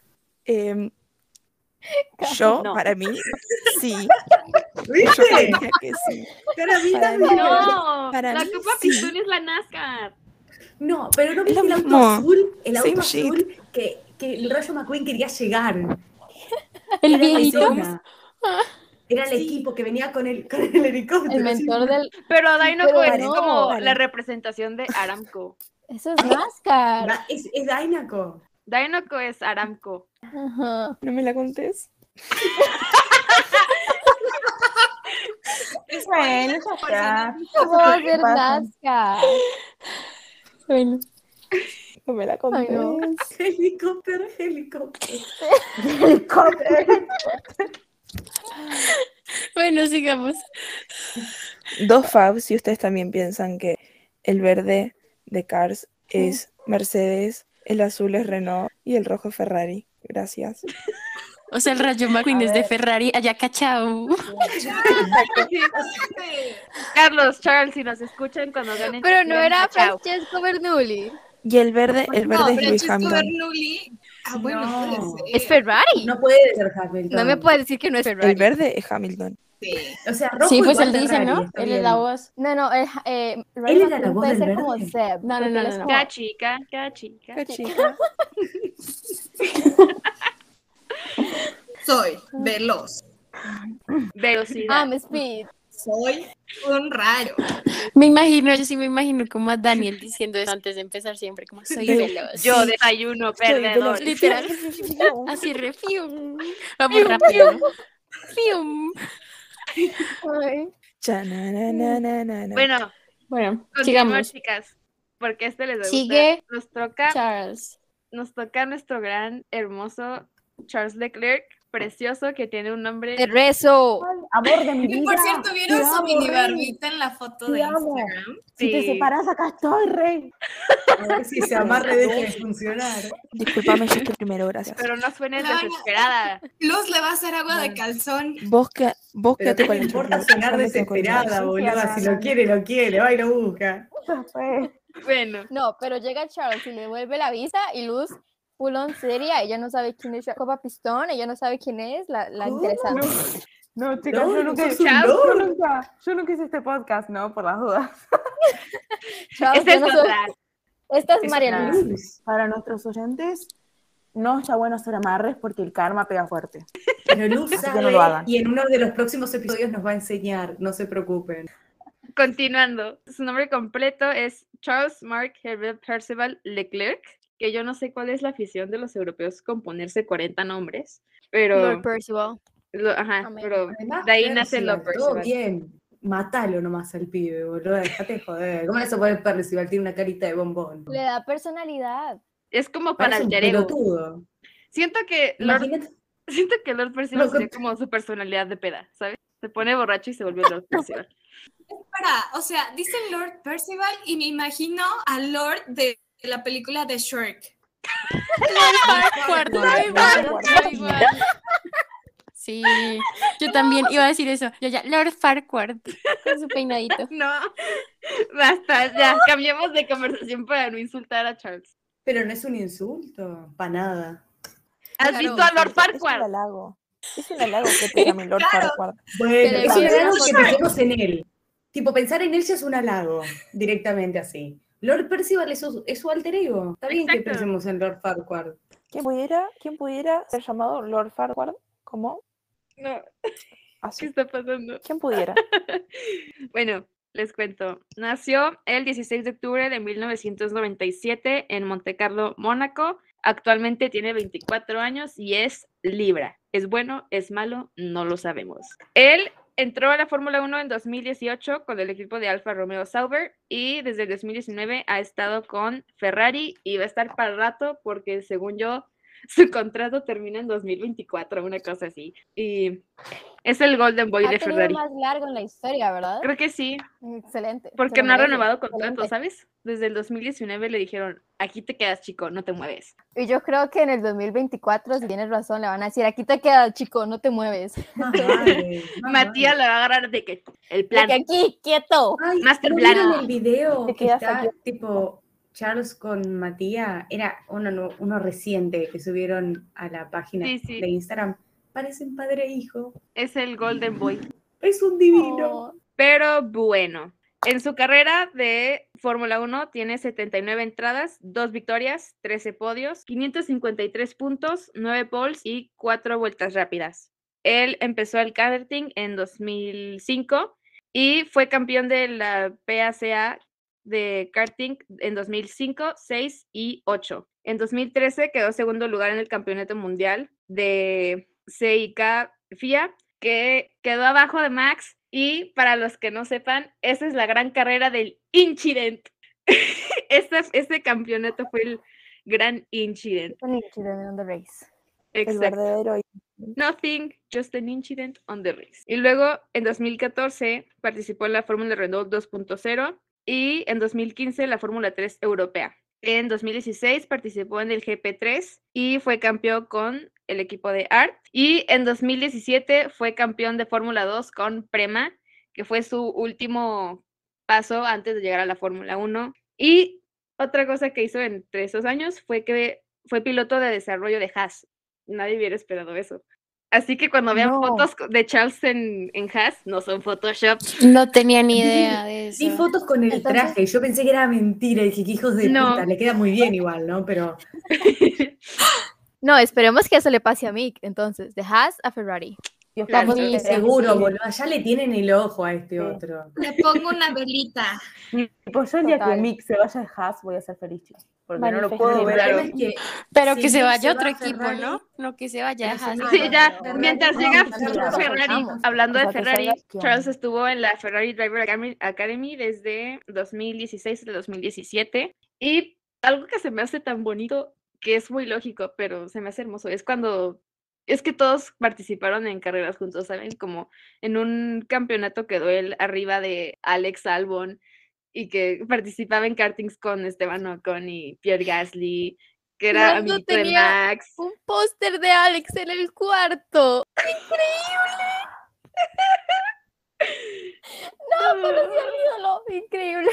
Em, <laughs> yo, No. para mí, sí. <laughs> Yo ¿Viste? diría que sí. Cara, vi Para también. mí- No, Para la mí, Copa sí. Pistón es la NASCAR. No, pero no viste el auto azul, el auto Same shit. azul que, que el Rayo McQueen quería llegar. <laughs> El viejito. Era el equipo que venía con el, <laughs> con el helicóptero. El mentor del. Pero Pero es no. como Vale. la representación de Aramco. Eso es NASCAR. Da- Es, es Dynaco. Dynaco es Aramco. Ajá. No me la contés. <laughs> Bueno. ¿Cómo va a ser Pasa. NASCAR? Bueno, No me la contés. no. <laughs> Helicóptero, helicóptero. Helicóptero. <laughs> Bueno, sigamos. Dos fabs, si ustedes también piensan que el verde de Cars es Mercedes, el azul es Renault y el rojo es Ferrari. Gracias. <laughs> O sea, el Rayo McQueen es de Ferrari. Allá cachao. <laughs> Carlos, Charles, si nos escuchan cuando ganen. Pero no era. Francesco Bernoulli. Y el verde, el verde No, es Francesco Hamilton. Bernoulli. Ah, bueno, No. puede ser. Es Ferrari. No puede ser Hamilton. No me puedes decir que no es Ferrari. El verde es Hamilton. Sí. O sea, rojo Sí, pues él dice, ¿no? Él es la voz. No, no, el, eh, ¿Él era la voz puede del ser como? Seb. No, no, no, no, no. como- Cada chica, cada chica. <laughs> Soy veloz. Velocidad. I'm Speed. Soy un rayo. Me imagino, yo sí me imagino como a Daniel diciendo eso antes de empezar siempre, como soy Ve- veloz. Yo Sí. desayuno perdedor. Literal. <laughs> Así refium. Vamos rápido. Fium. Bueno, Bueno, sigamos. chicas. Porque este les va a Sigue gustar. Nos toca, Charles. nos toca nuestro gran, hermoso Charles Leclerc, precioso, que tiene un nombre. Te rezo. Amor de mi Y vida. por cierto, ¿vieron su mini barbita en la foto de amo. Instagram? Si te separas, acá estoy, rey. A ver si se amarre deje de funcionar. Disculpame, yo estoy primero, gracias. Pero no suenes No, desesperada. Luz le va a hacer agua de calzón. Vos, que, vos Pero quédate qué con el importa sonar desesperada, boluda. Si lo quiere, lo quiere. Va y lo busca. Bueno, No, pero llega Charles y le devuelve la visa y Luz, full on seria, ella no sabe quién es Copa Pistón, ella no sabe quién es, la, la ¿Cómo? interesante. No, chicas, No, yo, nunca, yo, nunca, yo nunca hice este podcast, ¿no? Por las dudas. <laughs> Charles, esta yo es no soy-. Esta es Es. Luis. Para nuestros oyentes, no está bueno hacer amarres porque el karma pega fuerte. Pero Luz sabe no lo hagan. y en uno de los próximos episodios nos va a enseñar. No se preocupen. Continuando, su nombre completo es Charles Mark Herbert Percival Leclerc, que yo no sé cuál es la afición de los europeos con ponerse 40 nombres, pero, Lord Percival. lo- ajá, Amén. pero Además, de ahí nace Percival, lo Todo Percival. bien. Matalo nomás al pibe, boludo. Dejate de joder. ¿Cómo a poner Percival? Tiene una carita de bombón. Le da personalidad. Es como para ego. pelotudo. Siento que Lord, Imagínate. siento que Lord Percival con- como su personalidad de peda, ¿sabes? Se pone borracho y se vuelve Lord Percival. <laughs> Para, o sea, dicen Lord Percival y me imagino al Lord de la película de. Farquhar, igual. Sí, yo también iba a decir eso. Yo ya, Lord Farquhar, con su peinadito. <laughs> No, basta, ya, cambiemos de conversación para no insultar a Charles. Pero no es un insulto. Para nada. ¿Has Claro, visto a Lord Es un Farquhar? halago. Es un <laughs> halago que te llame Lord Claro. Farquhar. Bueno, es un halago que pensemos en él. Tipo, pensar en él ya es un halago. Directamente así. Lord Percival es su, es su alter ego. Está bien que Exacto. pensemos en Lord Farquhar. ¿Quién pudiera, ¿Quién pudiera ser llamado Lord Farquhar? ¿Cómo? No, ¿qué Así. está pasando? ¿Quién pudiera? <laughs> Bueno, les cuento. Nació el 16 de octubre de 1997 en Montecarlo, Mónaco. Actualmente tiene 24 años y es Libra. ¿Es bueno? ¿Es malo? No lo sabemos. Él entró a la Fórmula 1 en 2018 con el equipo de Alfa Romeo Sauber y desde el 2019 ha estado con Ferrari y va a estar para el rato porque según yo <laughs> su contrato termina en 2024, una cosa así. Y es el Golden Boy Ha de Ferrari. más largo en la historia, ¿verdad? Creo que sí, Excelente. porque no ha renovado contrato, excelente. ¿sabes? Desde el 2019 le dijeron, aquí te quedas chico, no te mueves. Y yo creo que en el 2024, si tienes razón, le van a decir, aquí te quedas, chico, no te mueves. <laughs> <laughs> Matías le va a agarrar de que el De plan. que aquí, quieto. Ay, Master ¿no Plan. vieron el video Te que está aquí. tipo Charles con Matías? Era uno, uno reciente que subieron a la página Sí, sí. de Instagram. Parecen padre e hijo. Es el Golden Boy. Es un divino. Oh, Pero bueno, en su carrera de Fórmula 1 tiene 79 entradas, 2 victorias, 13 podios, 553 puntos, 9 poles y 4 vueltas rápidas. Él empezó el karting en 2005 y fue campeón de la PACA de karting en 2005, 6 y 8. En 2013 quedó segundo lugar en el Campeonato Mundial de CIK FIA, que quedó abajo de Max. Y para los que no sepan, esa es la gran carrera del incident. <laughs> Este, este campeonato fue el Gran Incident. Un incident on the race. El Exacto. verdadero. Nothing, just an incident on the race. Y luego en 2014 participó en la Fórmula Renault 2.0 y en 2015 la Fórmula 3 europea. En 2016 participó en el GP3 y fue campeón con el equipo de ART. Y en 2017 fue campeón de Fórmula 2 con Prema, que fue su último paso antes de llegar a la Fórmula 1. Y otra cosa que hizo entre esos años fue que fue piloto de desarrollo de Haas. Nadie hubiera esperado eso. Así que cuando vean No. fotos de Charles en, en Haas, no son Photoshop. No tenía ni idea de eso. Vi fotos con el traje, yo pensé que era mentira, dije que hijos de No. puta, le queda muy bien igual, ¿no? Pero <laughs> No, esperemos que eso le pase a Mick, entonces, de Haas a Ferrari. Yo Claro, estoy sí, seguro, feliz. boludo, ya le tienen el ojo a este Sí. otro. Le pongo una velita. Pues yo el día que. Mick se vaya de Haas voy a ser feliz, chicos. Porque no lo puedo ver. Claro. Es que Pero si que se vaya otro equipo, Ferrari, ¿no? No que se vaya a Haas. Sí, ya, Ferrari. mientras No, llega Ferrari, hablando O de Ferrari, salga, ¿qué Charles estuvo en la Ferrari Driver Academy- desde 2016 a 2017 y algo que se me hace tan bonito, que es muy lógico, pero se me hace hermoso, es cuando, es que todos participaron en carreras juntos, ¿saben? Como en un campeonato quedó él arriba de Alex Albon y que participaba en kartings con Esteban Ocon y Pierre Gasly, que era de Max. Un póster de Alex en el cuarto. No, <laughs> conocí al ídolo. Increíble.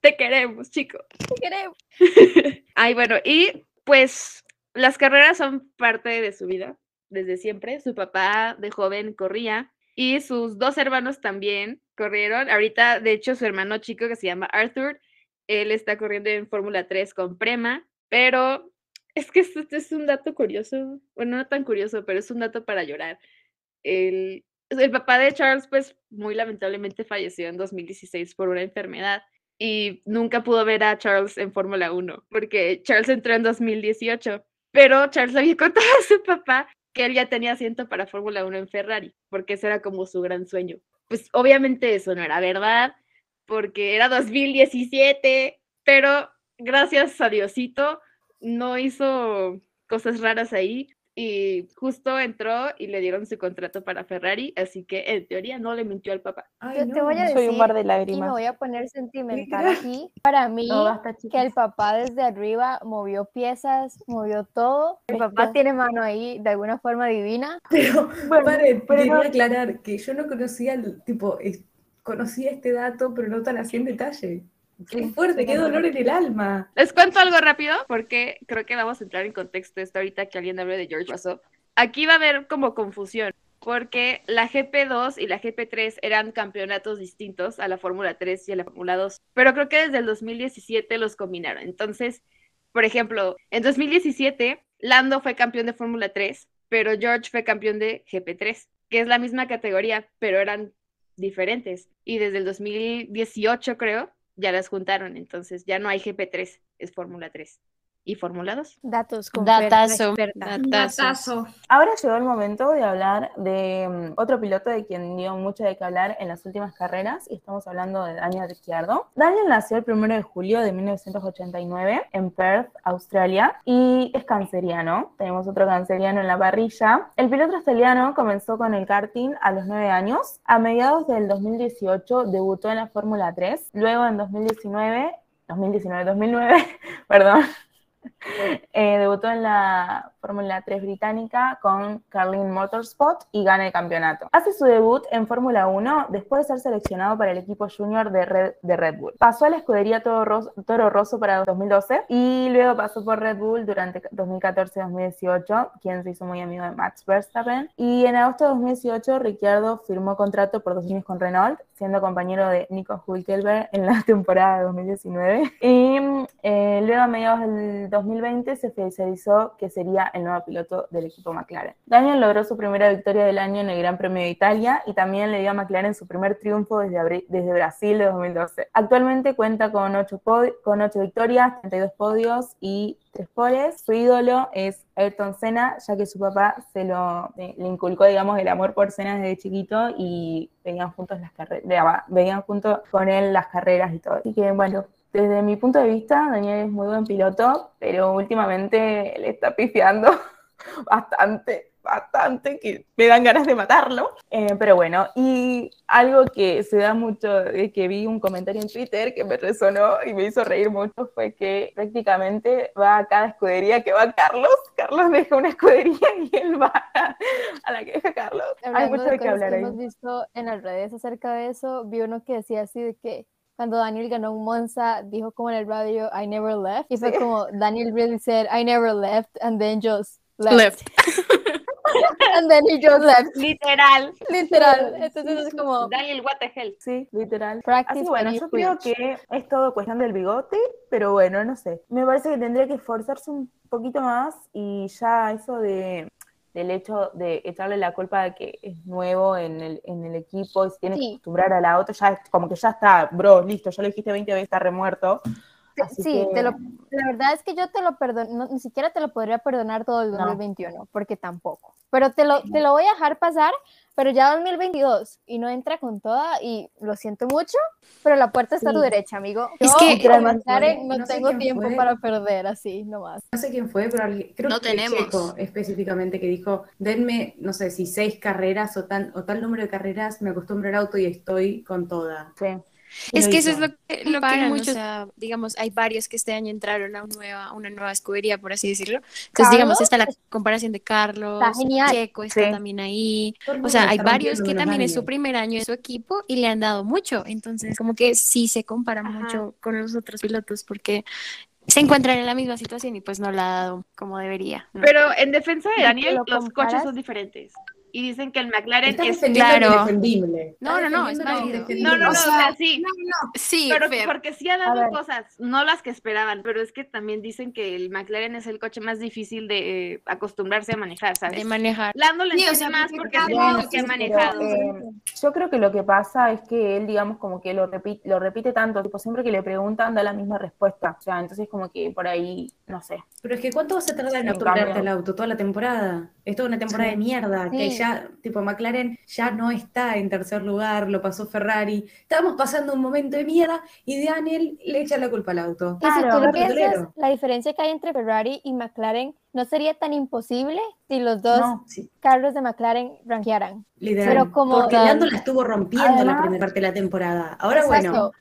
Te queremos, chico. Te queremos. <laughs> Ay, bueno, y pues las carreras son parte de su vida desde siempre. Su papá de joven corría y sus dos hermanos también corrieron. Ahorita, de hecho, su hermano chico que se llama Arthur, él está corriendo en Fórmula 3 con Prema, pero es que esto es un dato curioso. Bueno, no tan curioso, pero es un dato para llorar. El, el papá de Charles, pues muy lamentablemente falleció en 2016 por una enfermedad y nunca pudo ver a Charles en Fórmula 1 porque Charles entró en 2018, pero Charles le había <laughs> contado a su papá que él ya tenía asiento para Fórmula 1 en Ferrari, porque ese era como su gran sueño. Pues obviamente eso no era verdad, porque era 2017, pero gracias a Diosito no hizo cosas raras ahí y justo entró y le dieron su contrato para Ferrari, así que en teoría no le mintió al papá. Ay, Yo te no. voy a Soy decir, un mar de y me lágrimas. voy a poner sentimental aquí. Para mí, No, basta, que el papá desde arriba movió piezas, movió todo. El papá tiene mano ahí de alguna forma divina. Pero, <laughs> Bueno, paren, pero no- aclarar que yo no conocía, el- tipo, conocía este dato, pero no tan así en detalle. Qué fuerte, qué dolor en el alma. Les cuento algo rápido porque creo que vamos a entrar en contexto esto ahorita que alguien hable de George Russell. Aquí va a haber como confusión porque la GP2 y la GP3 eran campeonatos distintos a la Fórmula 3 y a la Fórmula 2, pero creo que desde el 2017 los combinaron. Entonces, por ejemplo, en 2017 Lando fue campeón de Fórmula 3, pero George fue campeón de GP3, que es la misma categoría, pero eran diferentes. Y desde el 2018 creo ya las juntaron, entonces ya no hay GP3, es Fórmula 3 y Fórmula 2. Datos con. Datazo. Datazo. Ahora llegó el momento de hablar de mm, otro piloto de quien dio mucho de qué hablar en las últimas carreras, y estamos hablando de Daniel Ricciardo. Daniel nació el 1 de julio de 1989 en Perth, Australia, y es canceriano. Tenemos otro canceriano en la parrilla. El piloto australiano comenzó con el karting a los 9 años. A mediados del 2018 debutó en la Fórmula 3. Luego en 2019, 2019, 2009, perdón, eh, debutó en la Fórmula 3 británica con Carlin Motorsport y gana el campeonato. Hace su debut en Fórmula 1 después de ser seleccionado para el equipo junior de Red, de Red Bull. Pasó a la escudería Toro Rosso, Toro Rosso para 2012 y luego pasó por Red Bull durante 2014-2018, quien se hizo muy amigo de Max Verstappen. Y en agosto de 2018, Ricciardo firmó contrato por dos años con Renault, siendo compañero de Nico Hülkenberg en la temporada de 2019. Y eh, luego a mediados del 2020 se oficializó que sería el nuevo piloto del equipo McLaren. Daniel logró su primera victoria del año en el Gran Premio de Italia y también le dio a McLaren su primer triunfo desde, desde Brasil de 2012. Actualmente cuenta con 8, con 8 victorias, 32 podios y 3 poles. Su ídolo es Ayrton Senna, ya que su papá se lo, eh, le inculcó, digamos, el amor por Senna desde chiquito y veían juntos las carreras, veían juntos con él las carreras y todo. Así que bueno, Desde mi punto de vista, Daniel es muy buen piloto, pero últimamente le está pifiando <laughs> bastante, bastante, que me dan ganas de matarlo. Eh, pero bueno, y algo que se da mucho, de que vi un comentario en Twitter que me resonó y me hizo reír mucho, fue que prácticamente va a cada escudería que va Carlos. Carlos deja una escudería y él va a la que deja Carlos. Hay mucho de hablar que ahí. hemos visto en las redes acerca de eso, vi uno que decía así de que cuando Daniel ganó un Monza, dijo como en el radio, I never left. Y fue Sí. como, Daniel really said, I never left, and then just left. Left. <laughs> and then he just left. Literal. Literal. Entonces es como, Daniel, what the hell. Sí, literal. practice Así bueno, yo creo que es todo cuestión del bigote, pero bueno, no sé. Me parece que tendría que esforzarse un poquito más y ya eso de del hecho de echarle la culpa de que es nuevo en el, en el equipo y se tiene que Sí. acostumbrar al auto, ya es como que ya está, bro, listo, ya lo dijiste 20 veces, está remuerto. Así Sí, que- te lo, la verdad es que yo te lo perdono, ni siquiera te lo podría perdonar todo el No. 2021, porque tampoco. Pero te lo, te lo voy a dejar pasar, pero ya 2022 y no entra con toda y lo siento mucho, pero la puerta está a tu Sí. derecha, amigo. Es Yo, que- como Además, McLaren, no, no sé tengo tiempo fue. para perder así, nomás. No sé quién fue, pero alguien- creo No que tenemos. Checo específicamente que dijo, denme, no sé, si seis carreras o, tan, o tal número de carreras, me acostumbro al auto y estoy con toda. Sí. Es que eso es lo que, lo que o muchos, sea, digamos, hay varios que este año entraron a una nueva, una nueva escudería, por así decirlo. Entonces, Carlos digamos, está la comparación de Carlos, está. Checo está Sí. también ahí. O sea, hay varios que también es su primer año en su equipo y le han dado mucho. Entonces, como que sí se compara Ajá. mucho con los otros pilotos porque se encuentran en la misma situación y pues no la ha dado como debería. ¿no? Pero en defensa de Daniel, lo los comparas- coches son diferentes. Y dicen que el McLaren Estás es claro. lo indefendible. No, no, no, es lo válido. No, no, no, O sea, sí. No, no, sí, Pero Fer. porque sí ha dado cosas, no las que esperaban, pero es que también dicen que el McLaren es el coche más difícil de eh, acostumbrarse a manejar, ¿sabes? de manejar. Lando le Sí, o entiende sea, más porque es único que ha pero, manejado. eh, yo creo que lo que pasa es que él, digamos, como que lo repite, lo repite tanto, tipo, siempre que le preguntan da la misma respuesta. O sea, entonces como que por ahí, no sé. Pero es que ¿cuánto vas a tardar en acostumbrarte al auto? Toda la temporada. Es toda una temporada de mierda, que Sí. Ya, tipo, McLaren ya no está en tercer lugar, lo pasó Ferrari. Estábamos pasando un momento de mierda y Daniel le echa la culpa al auto. Y si Claro. tú lo Claro, piensas, la diferencia que hay entre Ferrari y McLaren no sería tan imposible si los dos No. Sí, carros de McLaren rankearan. literal. Pero como- Porque Lando la estuvo rompiendo la Además- primera parte de la temporada. Ahora, Exacto. bueno,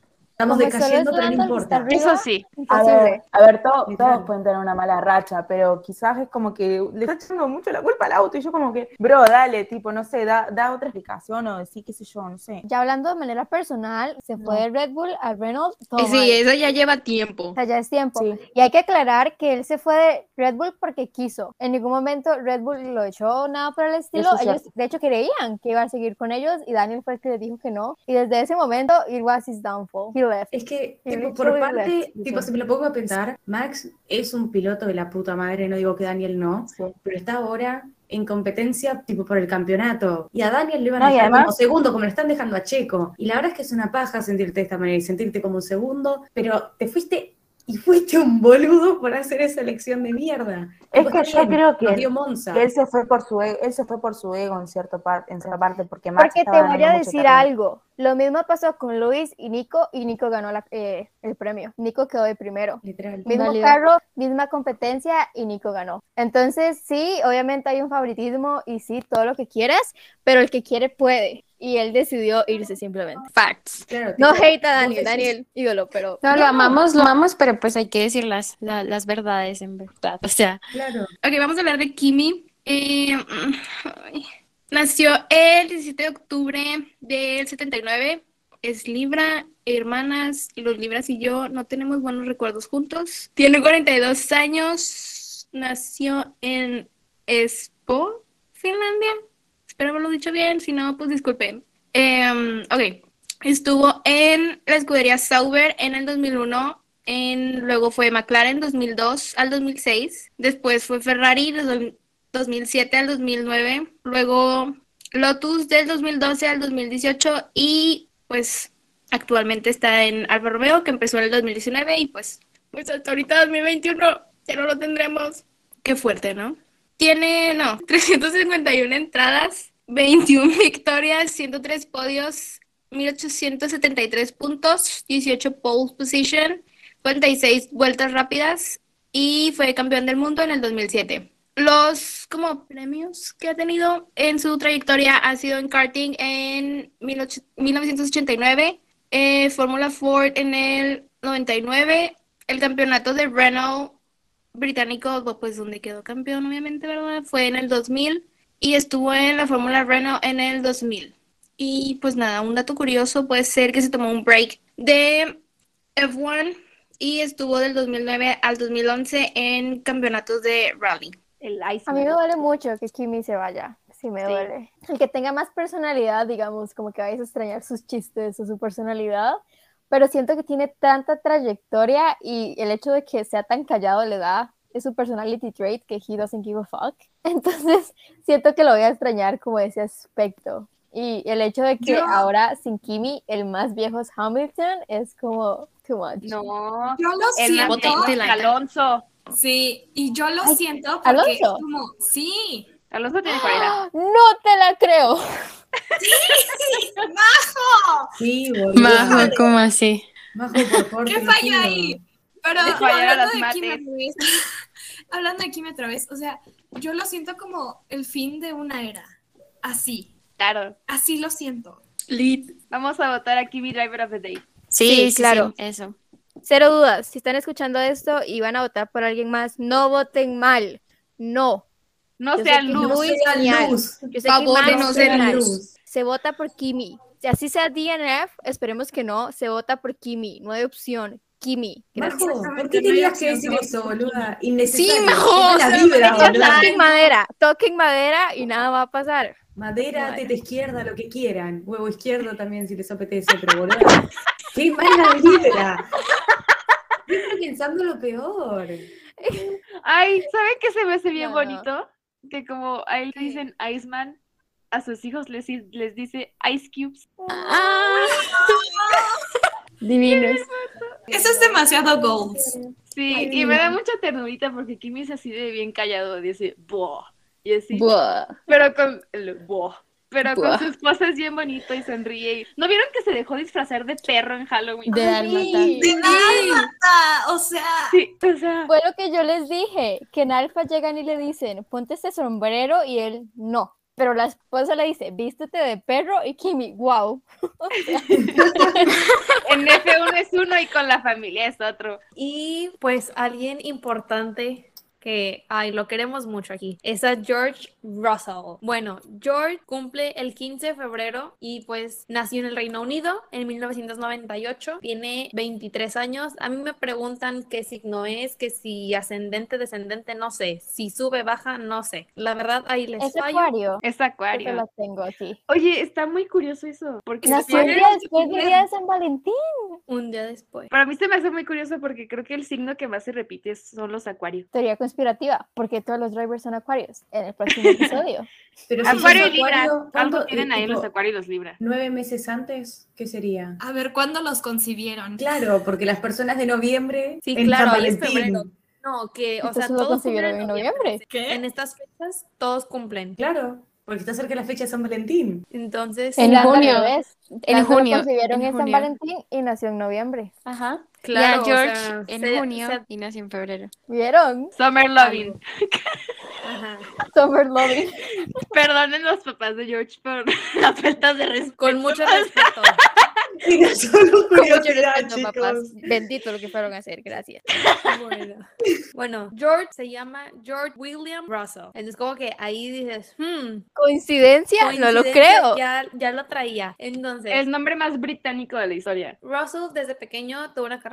estamos Como decayendo, pero no importa. arriba, Eso sí. A ver, a ver, to- Literal. todos pueden tener una mala racha, pero quizás es como que le está echando mucho la culpa al auto y yo como que, bro, dale, tipo, no sé, da, da otra explicación o decir, qué sé yo, no sé. Ya hablando de manera personal, se fue No. de Red Bull a Renault. todo mal. Sí, eso ya lleva tiempo. O sea, ya es tiempo. Sí. Y hay que aclarar que él se fue de Red Bull porque quiso. En ningún momento Red Bull lo echó nada por el estilo. Es Ellos, de hecho, creían que iba a seguir con ellos y Daniel fue el que le dijo que no. Y desde ese momento, it was his downfall. He Es que, tipo, por parte, tipo, si me lo pongo a pensar, Max es un piloto de la puta madre, no digo que Daniel no, Sí. pero está ahora en competencia, tipo, por el campeonato. Y a Daniel le van a dejar como segundo, como le están dejando a Checo. Y la verdad es que es una paja sentirte de esta manera y sentirte como un segundo, pero te fuiste y fuiste un boludo por hacer esa elección de mierda. Es que yo creo que nos dio Monza. Que él se fue por su ego, él se fue por su ego en cierto par- en cierta parte, porque Max Porque te voy a decir algo. Lo mismo pasó con Luis y Nico, y Nico ganó la- eh, el premio. Nico quedó de primero. Literal. Mismo Válido. carro, misma competencia y Nico ganó. Entonces, sí, obviamente hay un favoritismo y sí, todo lo que quieras, pero el que quiere puede. Y él decidió irse simplemente. Facts. Claro, No tipo, hate a Daniel, Daniel, ídolo, pero. No, lo amamos, lo amamos, pero pues hay que decir las, la- las verdades en verdad. O sea, Claro. Ok, vamos a hablar de Kimi. Eh, nació el 17 de octubre del 79. Es Libra, hermanas, y los Libras y yo no tenemos buenos recuerdos juntos. Tiene 42 años. Nació en Espoo, Finlandia. Espero haberlo dicho bien. Si no, pues disculpen. Em, ok. Estuvo en la escudería Sauber en el 2001. En, luego fue McLaren 2002 al 2006. Después fue Ferrari de do- 2007 al 2009. Luego Lotus del 2012 al 2018. Y pues actualmente está en Alfa Romeo que empezó en el 2019. Y pues, pues hasta ahorita 2021 ya no lo tendremos. Qué fuerte, ¿no? Tiene, no, <laughs> 351 entradas, 21 <laughs> victorias, 103 podios, 1873 puntos, 18 pole position, 56 vueltas rápidas y fue campeón del mundo en el 2007. Los como premios que ha tenido en su trayectoria ha sido en karting en 18- 1989, eh, Fórmula Ford en el 99, el campeonato de Renault británico, pues donde quedó campeón obviamente, ¿verdad? Fue en el 2000 y estuvo en la Fórmula Renault en el 2000. Y pues nada, un dato curioso puede ser que se tomó un break de F1 y estuvo del 2009 al 2011 en campeonatos de rally. El A mí me duele mucho que Kimi se vaya. Sí, me duele. El que tenga más personalidad, digamos, como que vayas a extrañar sus chistes o su personalidad, pero siento que tiene tanta trayectoria y el hecho de que sea tan callado le da es su personality trait que he doesn't give a fuck. <laughs> Entonces, siento que lo voy a extrañar como ese aspecto. Y el hecho de que Yo- ahora sin Kimi el más viejo es Hamilton es como too much. No, Yo lo el más siento. viejo es Alonso. Sí, y yo lo Ay, siento porque ¿Alonso? es como, sí. Alonso tiene 40. <gasps> No te la creo. ¡Majo! Sí, boludo. Majo, ¿cómo así? Majo, por favor. ¿Qué falla ahí? Pero hablando de hablando de Kimi otra vez, o sea, yo lo siento como el fin de una era. Así, Claro. así lo siento. Lit. Vamos a votar a Kimi Driver of the Day. Sí, claro. sí, eso. Cero dudas. Si están escuchando esto y van a votar por alguien más, no voten mal. No. No Yo sean Muy. Yo sé Favor de no luz. Se vota por Kimi. Si así sea DNF, esperemos que no. Se vota por Kimi. No hay opción. Kimi. Majo, ¿por qué tenías que decir eso, boluda? Innecesario. Sí, Majo, la vibra. Toquen madera. Toquen madera y nada va a pasar. Madera, Bueno. teta izquierda, lo que quieran. Huevo izquierdo también, si les apetece, pero boluda. <laughs> ¡Qué mala vibra! Siempre pensando lo peor. Ay, ¿saben qué se me hace bien No. bonito? Que como a él le dicen Iceman, a sus hijos les, les dice Ice Cubes. Ah. <laughs> <laughs> Divinos. Eso es demasiado goals. Sí, Ay, y me da mucha ternurita porque Kimi es así de bien callado, dice buah. Y así, Buah. pero con el buah. Pero Buah. con su esposa es bien bonito y sonríe. y- ¿No vieron que se dejó disfrazar de perro en Halloween? De dálmata. De nada, o sea, Sí, o sea, Fue lo que yo les dije. Que en Alfa llegan y le dicen, ponte este sombrero y él no. Pero la esposa le dice, vístete de perro y Kimi, wow. <laughs> <laughs> en F1 es uno y con la familia es otro. Y pues alguien importante que, ay, lo queremos mucho aquí, es a George Russell. Bueno, George cumple el 15 de febrero y pues nació en el Reino Unido en 1998, tiene 23 años. A mí me preguntan qué signo es, que si ascendente, descendente, no sé, si sube, baja, no sé. La verdad, ahí les Es fallo. acuario. Es Yo acuario. las tengo aquí. Oye, está muy curioso eso. Porque Nació el día después del día de San Valentín. Un día después. Para mí se me hace muy curioso porque creo que el signo que más se repite son los acuarios. Teoría conspirativa, porque todos los drivers son acuarios. En el próximo episodio. <laughs> Pero si Acuario y Libra. acuario, Algo ¿cuánto- tienen ahí los acuarios y los Libra. ¿Nueve meses antes? ¿Qué sería? a ver, ¿cuándo los concibieron? Claro, porque las personas de noviembre. Sí, en claro, San ahí es Valentín. febrero. No, que, o sea, todos concibieron cumplen en noviembre. ¿Qué? En estas fechas, todos cumplen. Claro, porque está cerca la fecha de San Valentín. Entonces, En junio. revés. En junio, concibieron en en San. Valentín y nació en noviembre. Ajá. Claro, y o a George sea, en se- junio se- y nació en febrero. ¿Vieron? Summer Loving. ajá. Summer Loving. <laughs> Perdonen los papás de George por <laughs> las faltas de respeto. Con mucho respeto. Era <laughs> solo Con mucho curiosidad, respeto, chicos. papás. Bendito lo que fueron a hacer. Gracias. Bueno. Bueno, George se llama George William Russell. Entonces, como que ahí dices, hmm, ¿Coincidencia? No lo creo. Ya, ya lo traía. Entonces, El nombre más británico de la historia. Russell desde pequeño tuvo una carrera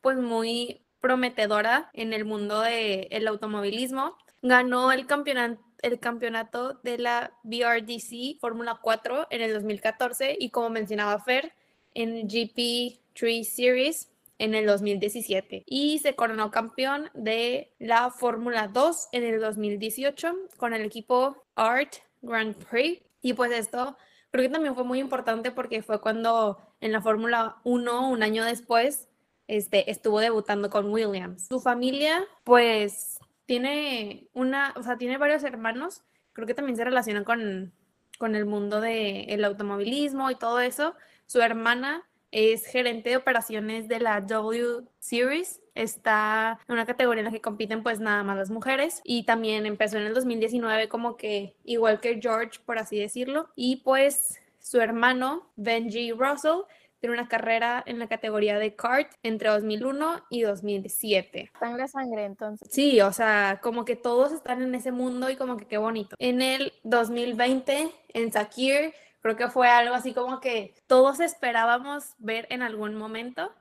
pues muy prometedora en el mundo del automovilismo. Ganó el campeonato, el campeonato de la BRDC Fórmula 4 en el 2014 y como mencionaba Fer, en GP3 Series en el 2017 y se coronó campeón de la Fórmula 2 en el 2018 con el equipo Art Grand Prix y pues esto creo que también fue muy importante porque fue cuando en la Fórmula 1 un año después este, estuvo debutando con Williams. Su familia pues tiene una, o sea, tiene varios hermanos, creo que también se relacionan con, con el mundo del automovilismo y todo eso. Su hermana es gerente de operaciones de la W Series. Está en una categoría en la que compiten pues nada más las mujeres y también empezó en el 2019 como que igual que George, por así decirlo. Y pues su hermano, Benji Russell, tiene una carrera en la categoría de kart entre 2001 y 2007. Sangre a sangre, entonces. Sí, o sea, como que todos están en ese mundo y como que qué bonito. En el 2020, en Sakir, creo que fue algo así como que todos esperábamos ver en algún momento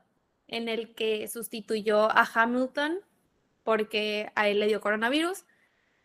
en el que sustituyó a Hamilton porque a él le dio coronavirus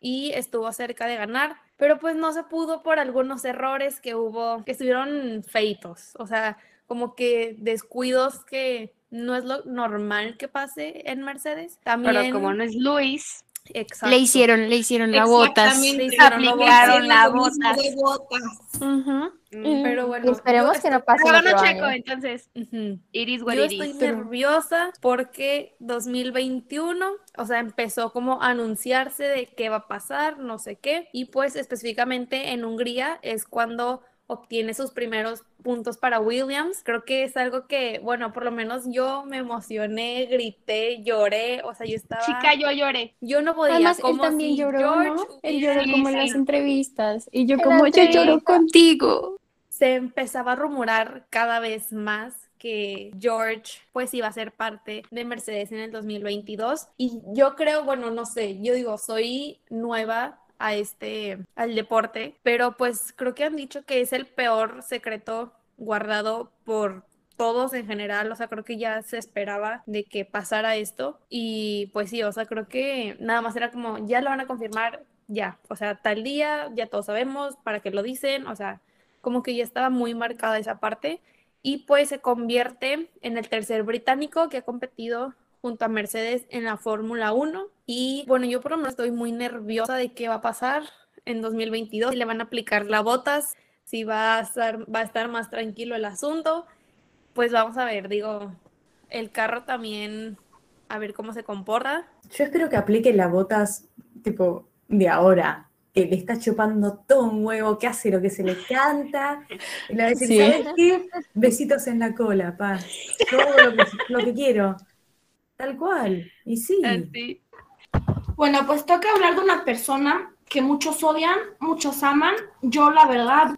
y estuvo cerca de ganar, pero pues no se pudo por algunos errores que hubo, que estuvieron feitos, o sea, como que descuidos que no es lo normal que pase en Mercedes. También, Pero como no es Luis, exacto. Le hicieron, le hicieron la botas. Le hicieron aplicaron la botas. de botas. Ujú, Mm. Pero bueno, esperemos yo que no estoy- pase Pero no checo, entonces, Ujú. iris what Yo it estoy is. nerviosa porque 2021, o sea, empezó como a anunciarse de qué va a pasar, no sé qué, y pues específicamente en Hungría es cuando obtiene sus primeros puntos para Williams. Creo que es algo que, bueno, por lo menos yo me emocioné, grité, lloré, o sea, yo estaba... Chica, yo lloré. Yo no podía, Además, él también si lloró, George ¿no? Él lloró como en las entrevistas. Y yo En como, yo lloro contigo. se empezaba a rumorar cada vez más que George pues iba a ser parte de Mercedes en el 2022 y yo creo, bueno, no sé, yo digo, soy nueva a este al deporte, pero pues creo que han dicho que es el peor secreto guardado por todos en general, o sea, creo que ya se esperaba de que pasara esto y pues sí, o sea, creo que nada más era como ya lo van a confirmar ya, o sea, tal día, ya todos sabemos para qué lo dicen, o sea, como que ya estaba muy marcada esa parte y pues se convierte en el tercer británico que ha competido junto a Mercedes en la Fórmula 1 y bueno, yo por lo menos estoy muy nerviosa de qué va a pasar en 2022, si le van a aplicar la botas, si va a estar, va a estar más tranquilo el asunto, pues vamos a ver, digo, el carro también, a ver cómo se comporta. Yo espero que aplique las botas tipo de ahora, que le está chupando todo un huevo, que hace lo que se le canta. Y le va a decir, Sí. ¿sabes qué? Besitos en la cola, pa. Todo lo que, lo que quiero. Tal cual. Y sí. Así. Bueno, pues toca hablar de una persona que muchos odian, muchos aman. Yo, la verdad,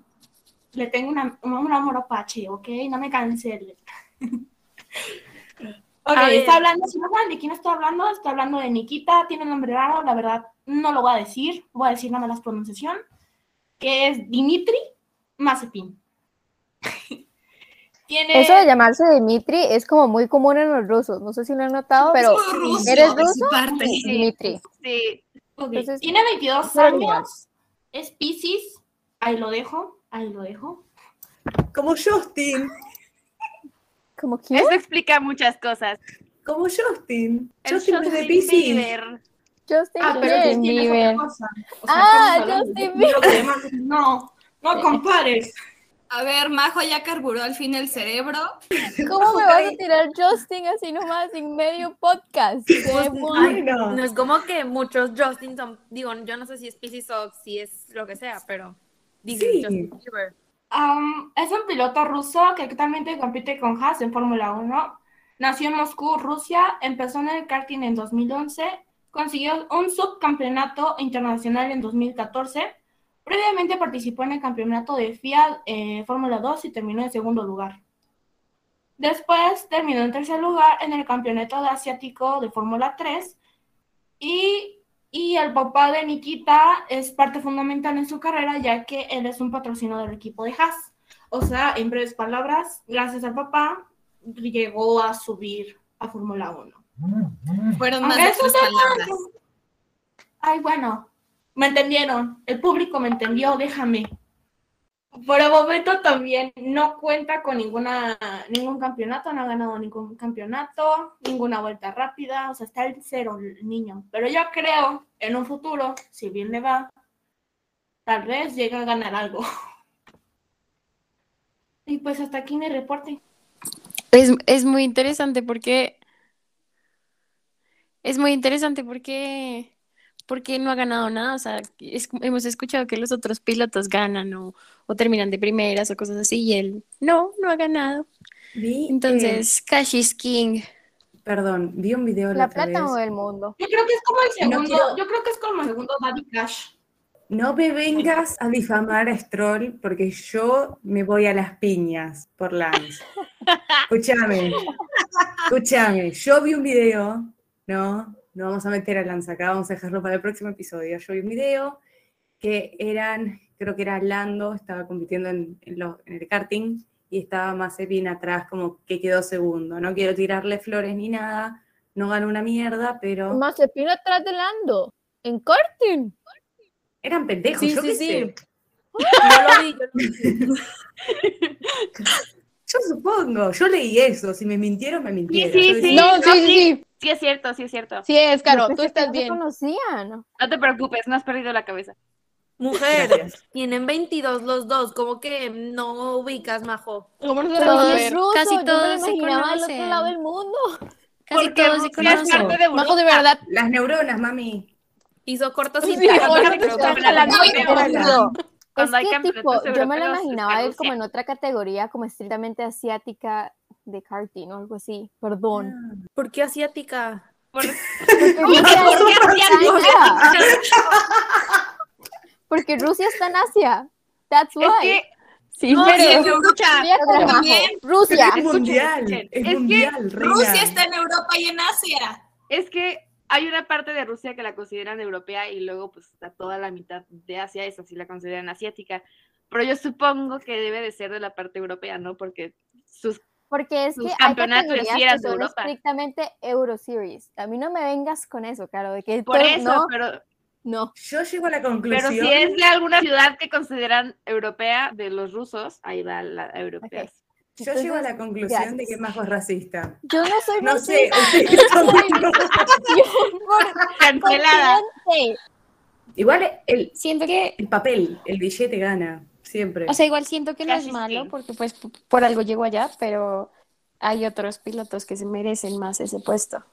le tengo una- un amor apache, ¿ok? No me cancelen. <laughs> Ok, A ver. está hablando, si no saben de quién estoy hablando, estoy hablando de Nikita, tiene un nombre raro, la verdad, no lo voy a decir, voy a decir nada más la pronunciación, que es Dimitri Mazepin. <laughs> tiene... Eso de llamarse Dimitri es como muy común en los rusos. No sé si lo han notado, pero ruso ¿eres ruso? parte. Dimitri. Sí, Ok, Entonces, tiene 22 es original. años, es Pisces, ahí lo dejo, ahí lo dejo. Como Justin. ¿Como quién? eso explica muchas cosas. Como Justin. El Justin es de Justin Pisces. Bieber. Justin Ah, pero Bieber. Justin es Bieber. otra cosa. O sea, Ah, Justin demás- No, no compares. A ver, Majo ya carburó al fin el cerebro. <laughs> ¿Cómo me vas a tirar Justin así nomás en medio podcast? <laughs> Ay, no. No es como que muchos Justin son, digo, yo no sé si es Pisces o si es lo que sea, pero dicen Sí. Justin Bieber. Am, es un piloto ruso que actualmente compite con Haas en Fórmula 1. Nació en Moscú, Rusia, empezó en el karting en 2011, consiguió un subcampeonato internacional en 2014. Previamente participó en el campeonato de FIA eh, Fórmula 2 y terminó en segundo lugar. Después terminó en tercer lugar en el campeonato de asiático de Fórmula 3 y, y el papá de Nikita es parte fundamental en su carrera ya que él es un patrocinador del equipo de Haas. O sea, en breves palabras, gracias al papá llegó a subir a Fórmula 1. Fueron más Aunque de eso tres te- palabras. Ay, bueno, me entendieron, el público me entendió, déjame. Por el momento también no cuenta con ninguna, ningún campeonato, no ha ganado ningún campeonato, ninguna vuelta rápida, o sea, está el cero el niño. Pero yo creo, en un futuro, si bien le va, tal vez llegue a ganar algo. <laughs> Y pues hasta aquí mi reporte. Es, es muy interesante porque es muy interesante porque porque no ha ganado nada. O sea, es- hemos escuchado que los otros pilotos ganan o, o terminan de primeras o cosas así, y él no, no ha ganado. Vi, Entonces, Cash is King. eh, perdón, vi un video la, La plata vez. mueve el mundo. Yo creo que es como el No segundo, quiero- yo creo que es como el segundo Daddy Cash. No me vengas a difamar a Stroll porque yo me voy a las piñas por Lance. <laughs> Escúchame, escúchame. Yo vi un video, no, no vamos a meter a Lance acá, vamos a dejarlo para el próximo episodio. Yo vi un video que eran, creo que era Lando, estaba compitiendo en, en lo- en el karting y estaba Mazepin atrás, como que quedó segundo. No quiero tirarle flores ni nada, no ganó una mierda, pero Mazepin atrás de Lando. En karting. eran pendejos. Sí, yo sí, qué sí. sé. <laughs> Yo lo vi, yo lo vi. <laughs> Yo supongo, yo leí eso, si me mintieron, me Sí, mintieron. sí, Yo sí. decía, No, sí, sí, sí. Sí, es cierto, sí es cierto. Sí es, Caro, tú estás no bien. conocían. No te preocupes, no has perdido la cabeza. Mujer, Gracias. <laughs> tienen 22 los dos, como que no ubicas, Majo. ¿Cómo no casi todos se imaginaba al otro conocen. lado del mundo. Casi Porque todos se conocen. de Majo, de verdad. Las neuronas, mami. Hizo cortos Sí, y Jorge, Es hay que, tipo, yo me lo imaginaba él como en otra categoría, como estrictamente asiática de karting o algo así. Perdón. ¿Por qué asiática? Por- <laughs> Porque <laughs> ¿Por Rusia qué está en asiática? Asia. <laughs> Porque Rusia está en Asia. That's why. Es que sí, no, pero... sí, escucha, Mira, pero Majo, también- Rusia. Es mundial, escuchen. es Es que. Rusia está en Europa y en Asia. es que hay una parte de Rusia que la consideran europea y luego pues está toda la mitad de Asia, esa sí la consideran asiática. Pero yo supongo que debe de ser de la parte europea, ¿no? Porque sus Porque es Sus que hay campeonatos categorías que de son Europa. estrictamente Euroseries. A mí no me vengas con eso, claro, de que por eso, no, pero no. Yo llego a la pero conclusión. si es de alguna ciudad que consideran europea de los rusos, ahí va la europea. Yo llego a la conclusión de que Majo es racista. Yo no soy No sé, <laughs> racista, por Cancelada. Igual el, Siento que, el papel, el billete gana, siempre. o sea, igual siento que no es malo sí. porque pues por algo llegó allá, pero hay otros pilotos que se merecen más ese puesto,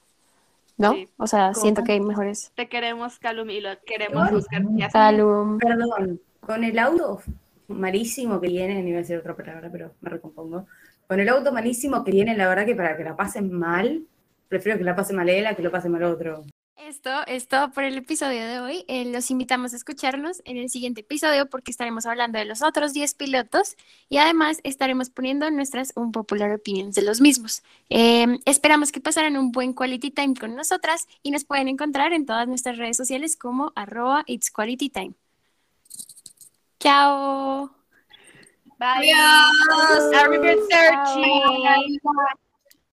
¿no? Sí. O sea, siento que hay mejores. Te queremos, Calum, y lo queremos buscar. Calum. Perdón, con el auto malísimo que tienen, iba a decir otra palabra, pero me recompongo. Con el auto malísimo que tienen, la verdad que para que la pasen mal, prefiero que la pase mal él a que lo pase mal otro. Esto es todo por el episodio de hoy. Eh, los invitamos a escucharnos en el siguiente episodio porque estaremos hablando de los otros 10 pilotos y además estaremos poniendo nuestras unpopular opinions de los mismos. Eh, esperamos que pasaran un buen quality time con nosotras y nos pueden encontrar en todas nuestras redes sociales como arroba it's quality time. Chao. Bye. Adiós. Arrivederci. Bye.